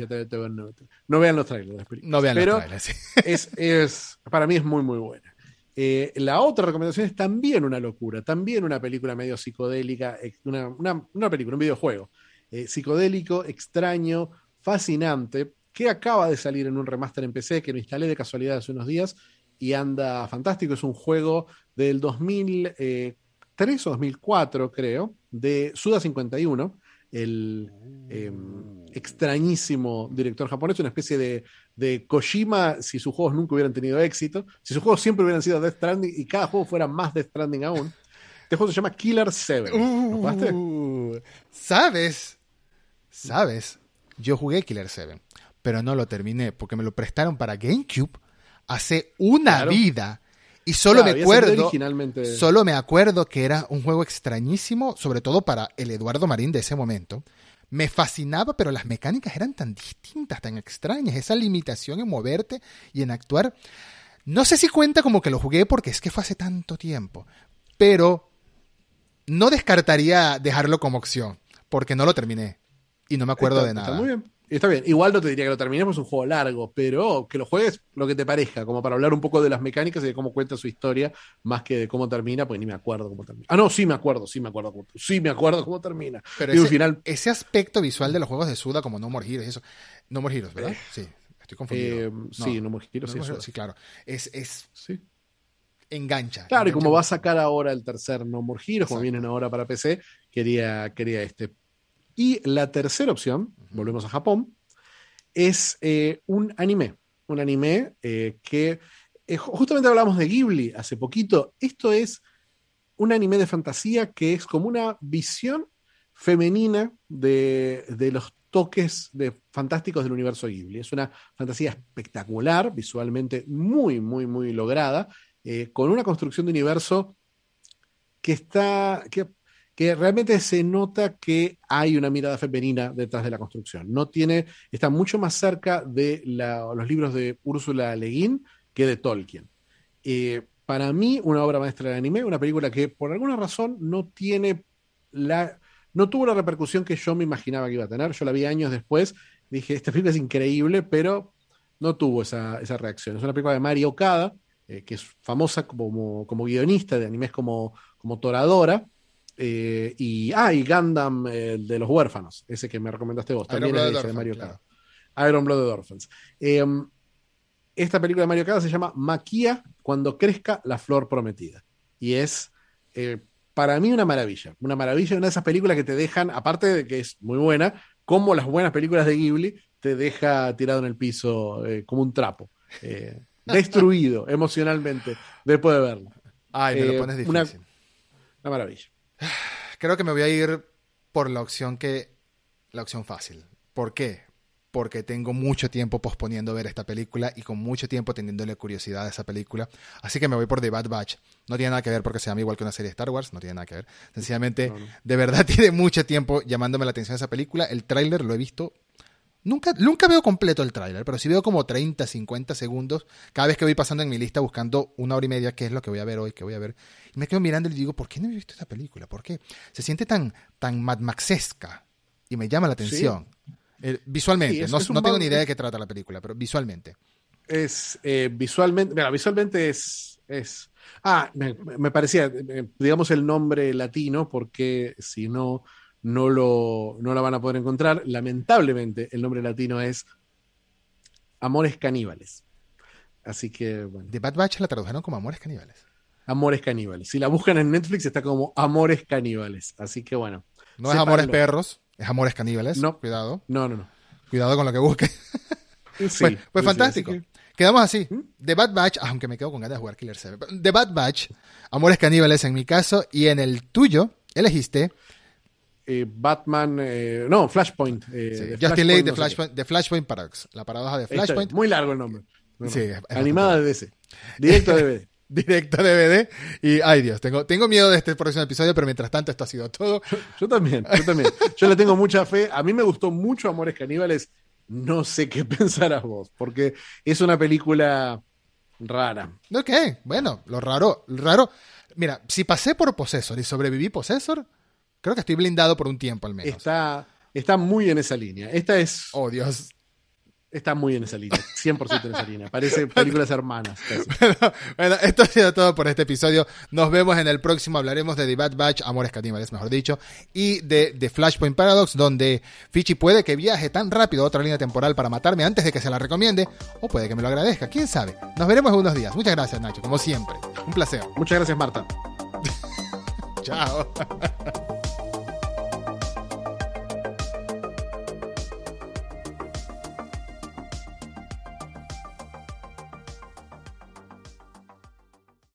no, vean los trailers. No vean los trailers, sí. es, es, para mí es muy, muy buena. Eh, la otra recomendación es también una locura, también una película medio psicodélica, una, una, una película, un videojuego eh, psicodélico, extraño, fascinante, que acaba de salir en un remaster en PC, que lo instalé de casualidad hace unos días y anda fantástico. Es un juego del 2003 o 2004, creo, de Suda 51, el em, extrañísimo director japonés, una especie de, de, Kojima si sus juegos nunca hubieran tenido éxito, si sus juegos siempre hubieran sido Death Stranding y cada juego fuera más Death Stranding aún. Este juego se llama Killer 7. Uh, ¿Sabes? ¿Sabes? Yo jugué Killer 7, pero no lo terminé porque me lo prestaron para GameCube hace una vida. Y solo me acuerdo, solo me acuerdo que era un juego extrañísimo, sobre todo para el Eduardo Marín de ese momento. Me fascinaba, pero las mecánicas eran tan distintas, tan extrañas, esa limitación en moverte y en actuar. No sé si cuenta como que lo jugué porque es que fue hace tanto tiempo, pero no descartaría dejarlo como opción, porque no lo terminé y no me acuerdo de nada. Está muy bien. Está bien, igual no te diría que lo termines, porque es un juego largo, pero que lo juegues lo que te parezca, como para hablar un poco de las mecánicas y de cómo cuenta su historia, más que de cómo termina, pues ni me acuerdo cómo termina. Ah, no, sí me acuerdo, sí me acuerdo, cómo, sí me acuerdo cómo termina. Pero ese, final... ese aspecto visual de los juegos de Suda, como No More Heroes, eso. No More Heroes, ¿verdad? Eh, sí, estoy confundido. Eh, sí, No More Heroes, sí, sí, claro. Es, es sí. engancha. Claro, y como va a sacar ahora el tercer No More Heroes, como vienen ahora para PC, quería, quería este. Y la tercera opción, volvemos a Japón, es eh, un anime. Un anime eh, que eh, justamente hablamos de Ghibli hace poquito. Esto es un anime de fantasía que es como una visión femenina de, los toques de fantásticos del universo Ghibli. Es una fantasía espectacular, visualmente muy, muy, muy lograda, con una construcción de universo que está, que que realmente se nota que hay una mirada femenina detrás de la construcción. No tiene, está mucho más cerca de los libros de Úrsula Le Guin que de Tolkien. Eh, para mí, una obra maestra de anime, una película que por alguna razón no tiene la, no tuvo la repercusión que yo me imaginaba que iba a tener. Yo la vi años después, dije, esta película es increíble, pero no tuvo esa, reacción. Es una película de Mario Okada, eh, que es famosa como, como guionista de animes como, como Toradora, eh, y, ah, y Gundam de los huérfanos, ese que me recomendaste vos, también es de Mario Kart. Iron Blooded Orphans. Em, esta película de Mario Kart se llama Maquia cuando crezca la flor prometida. Y es, eh, para mí, una maravilla. Una maravilla, una de esas películas que te dejan, aparte de que es muy buena, como las buenas películas de Ghibli, te deja tirado en el piso eh, como un trapo. destruido emocionalmente después de verla. Ay, me lo pones difícil. una maravilla. Creo que me voy a ir por la opción que. La opción fácil. ¿Por qué? Porque tengo mucho tiempo posponiendo ver esta película y con mucho tiempo teniéndole curiosidad a esa película. Así que me voy por The Bad Batch. No tiene nada que ver porque se llama igual que una serie de Star Wars, no tiene nada que ver. Sencillamente, de verdad tiene mucho tiempo llamándome la atención esa película. El tráiler lo he visto Nunca, nunca veo completo el tráiler, pero sí veo como 30, 50 segundos cada vez que voy pasando en mi lista buscando una hora y media qué es lo que voy a ver hoy, qué voy a ver. Y me quedo mirando y digo, ¿por qué no he visto esta película? ¿Por qué? Se siente tan, tan Mad Maxesca y me llama la atención. Eh, visualmente, no, tengo ni idea de qué trata la película, pero visualmente. Es eh, visualmente, mira, visualmente es, es Ah, me, me parecía, eh, digamos el nombre latino, porque si no no, lo, no la van a poder encontrar. Lamentablemente, el nombre latino es Amores Caníbales. Así que, bueno. The Bad Batch la tradujeron como Amores Caníbales. Amores Caníbales. Si la buscan en Netflix está como Amores Caníbales. Así que, bueno. No es Amores Perros, es Amores Caníbales. No. Cuidado. No, no, no. Cuidado con lo que busques. Sí, pues, pues sí, fantástico. así que- Quedamos así. ¿Mm? The Bad Batch, aunque me quedo con ganas de jugar Killer 7. The Bad Batch, Amores Caníbales en mi caso, y en el tuyo elegiste eh, Batman, eh, no, Flashpoint. eh, sí, de Justin Flashpoint, The no sé Flashpoint, The Flashpoint Paradox, la paradoja de. Esta- Flashpoint, muy largo el nombre. No, no. Sí, Animada de DC. Directo de DVD. directo DVD. Y ay Dios, tengo, tengo miedo de este próximo episodio, pero mientras tanto esto ha sido todo. Yo también, yo también. Yo le tengo mucha fe. A mí me gustó mucho Amores Caníbales. No sé qué pensarás vos, porque es una película rara. Ok, bueno, lo raro, lo raro. Mira, si pasé por Possessor y sobreviví Possessor, creo que estoy blindado por un tiempo al menos. Está, está muy en esa línea. Esta es, Oh Dios. está muy en esa línea. 100% en esa línea. Parece películas hermanas. casi. bueno, esto ha sido todo por este episodio. Nos vemos en el próximo. Hablaremos de The Bad Batch, Amores Caníbales, mejor dicho, y de The Flashpoint Paradox, donde Fichi puede que viaje tan rápido a otra línea temporal para matarme antes de que se la recomiende, o puede que me lo agradezca. Quién sabe. Nos veremos en unos días. Muchas gracias, Nacho, como siempre. Un placer. Muchas gracias, Marta. Chao.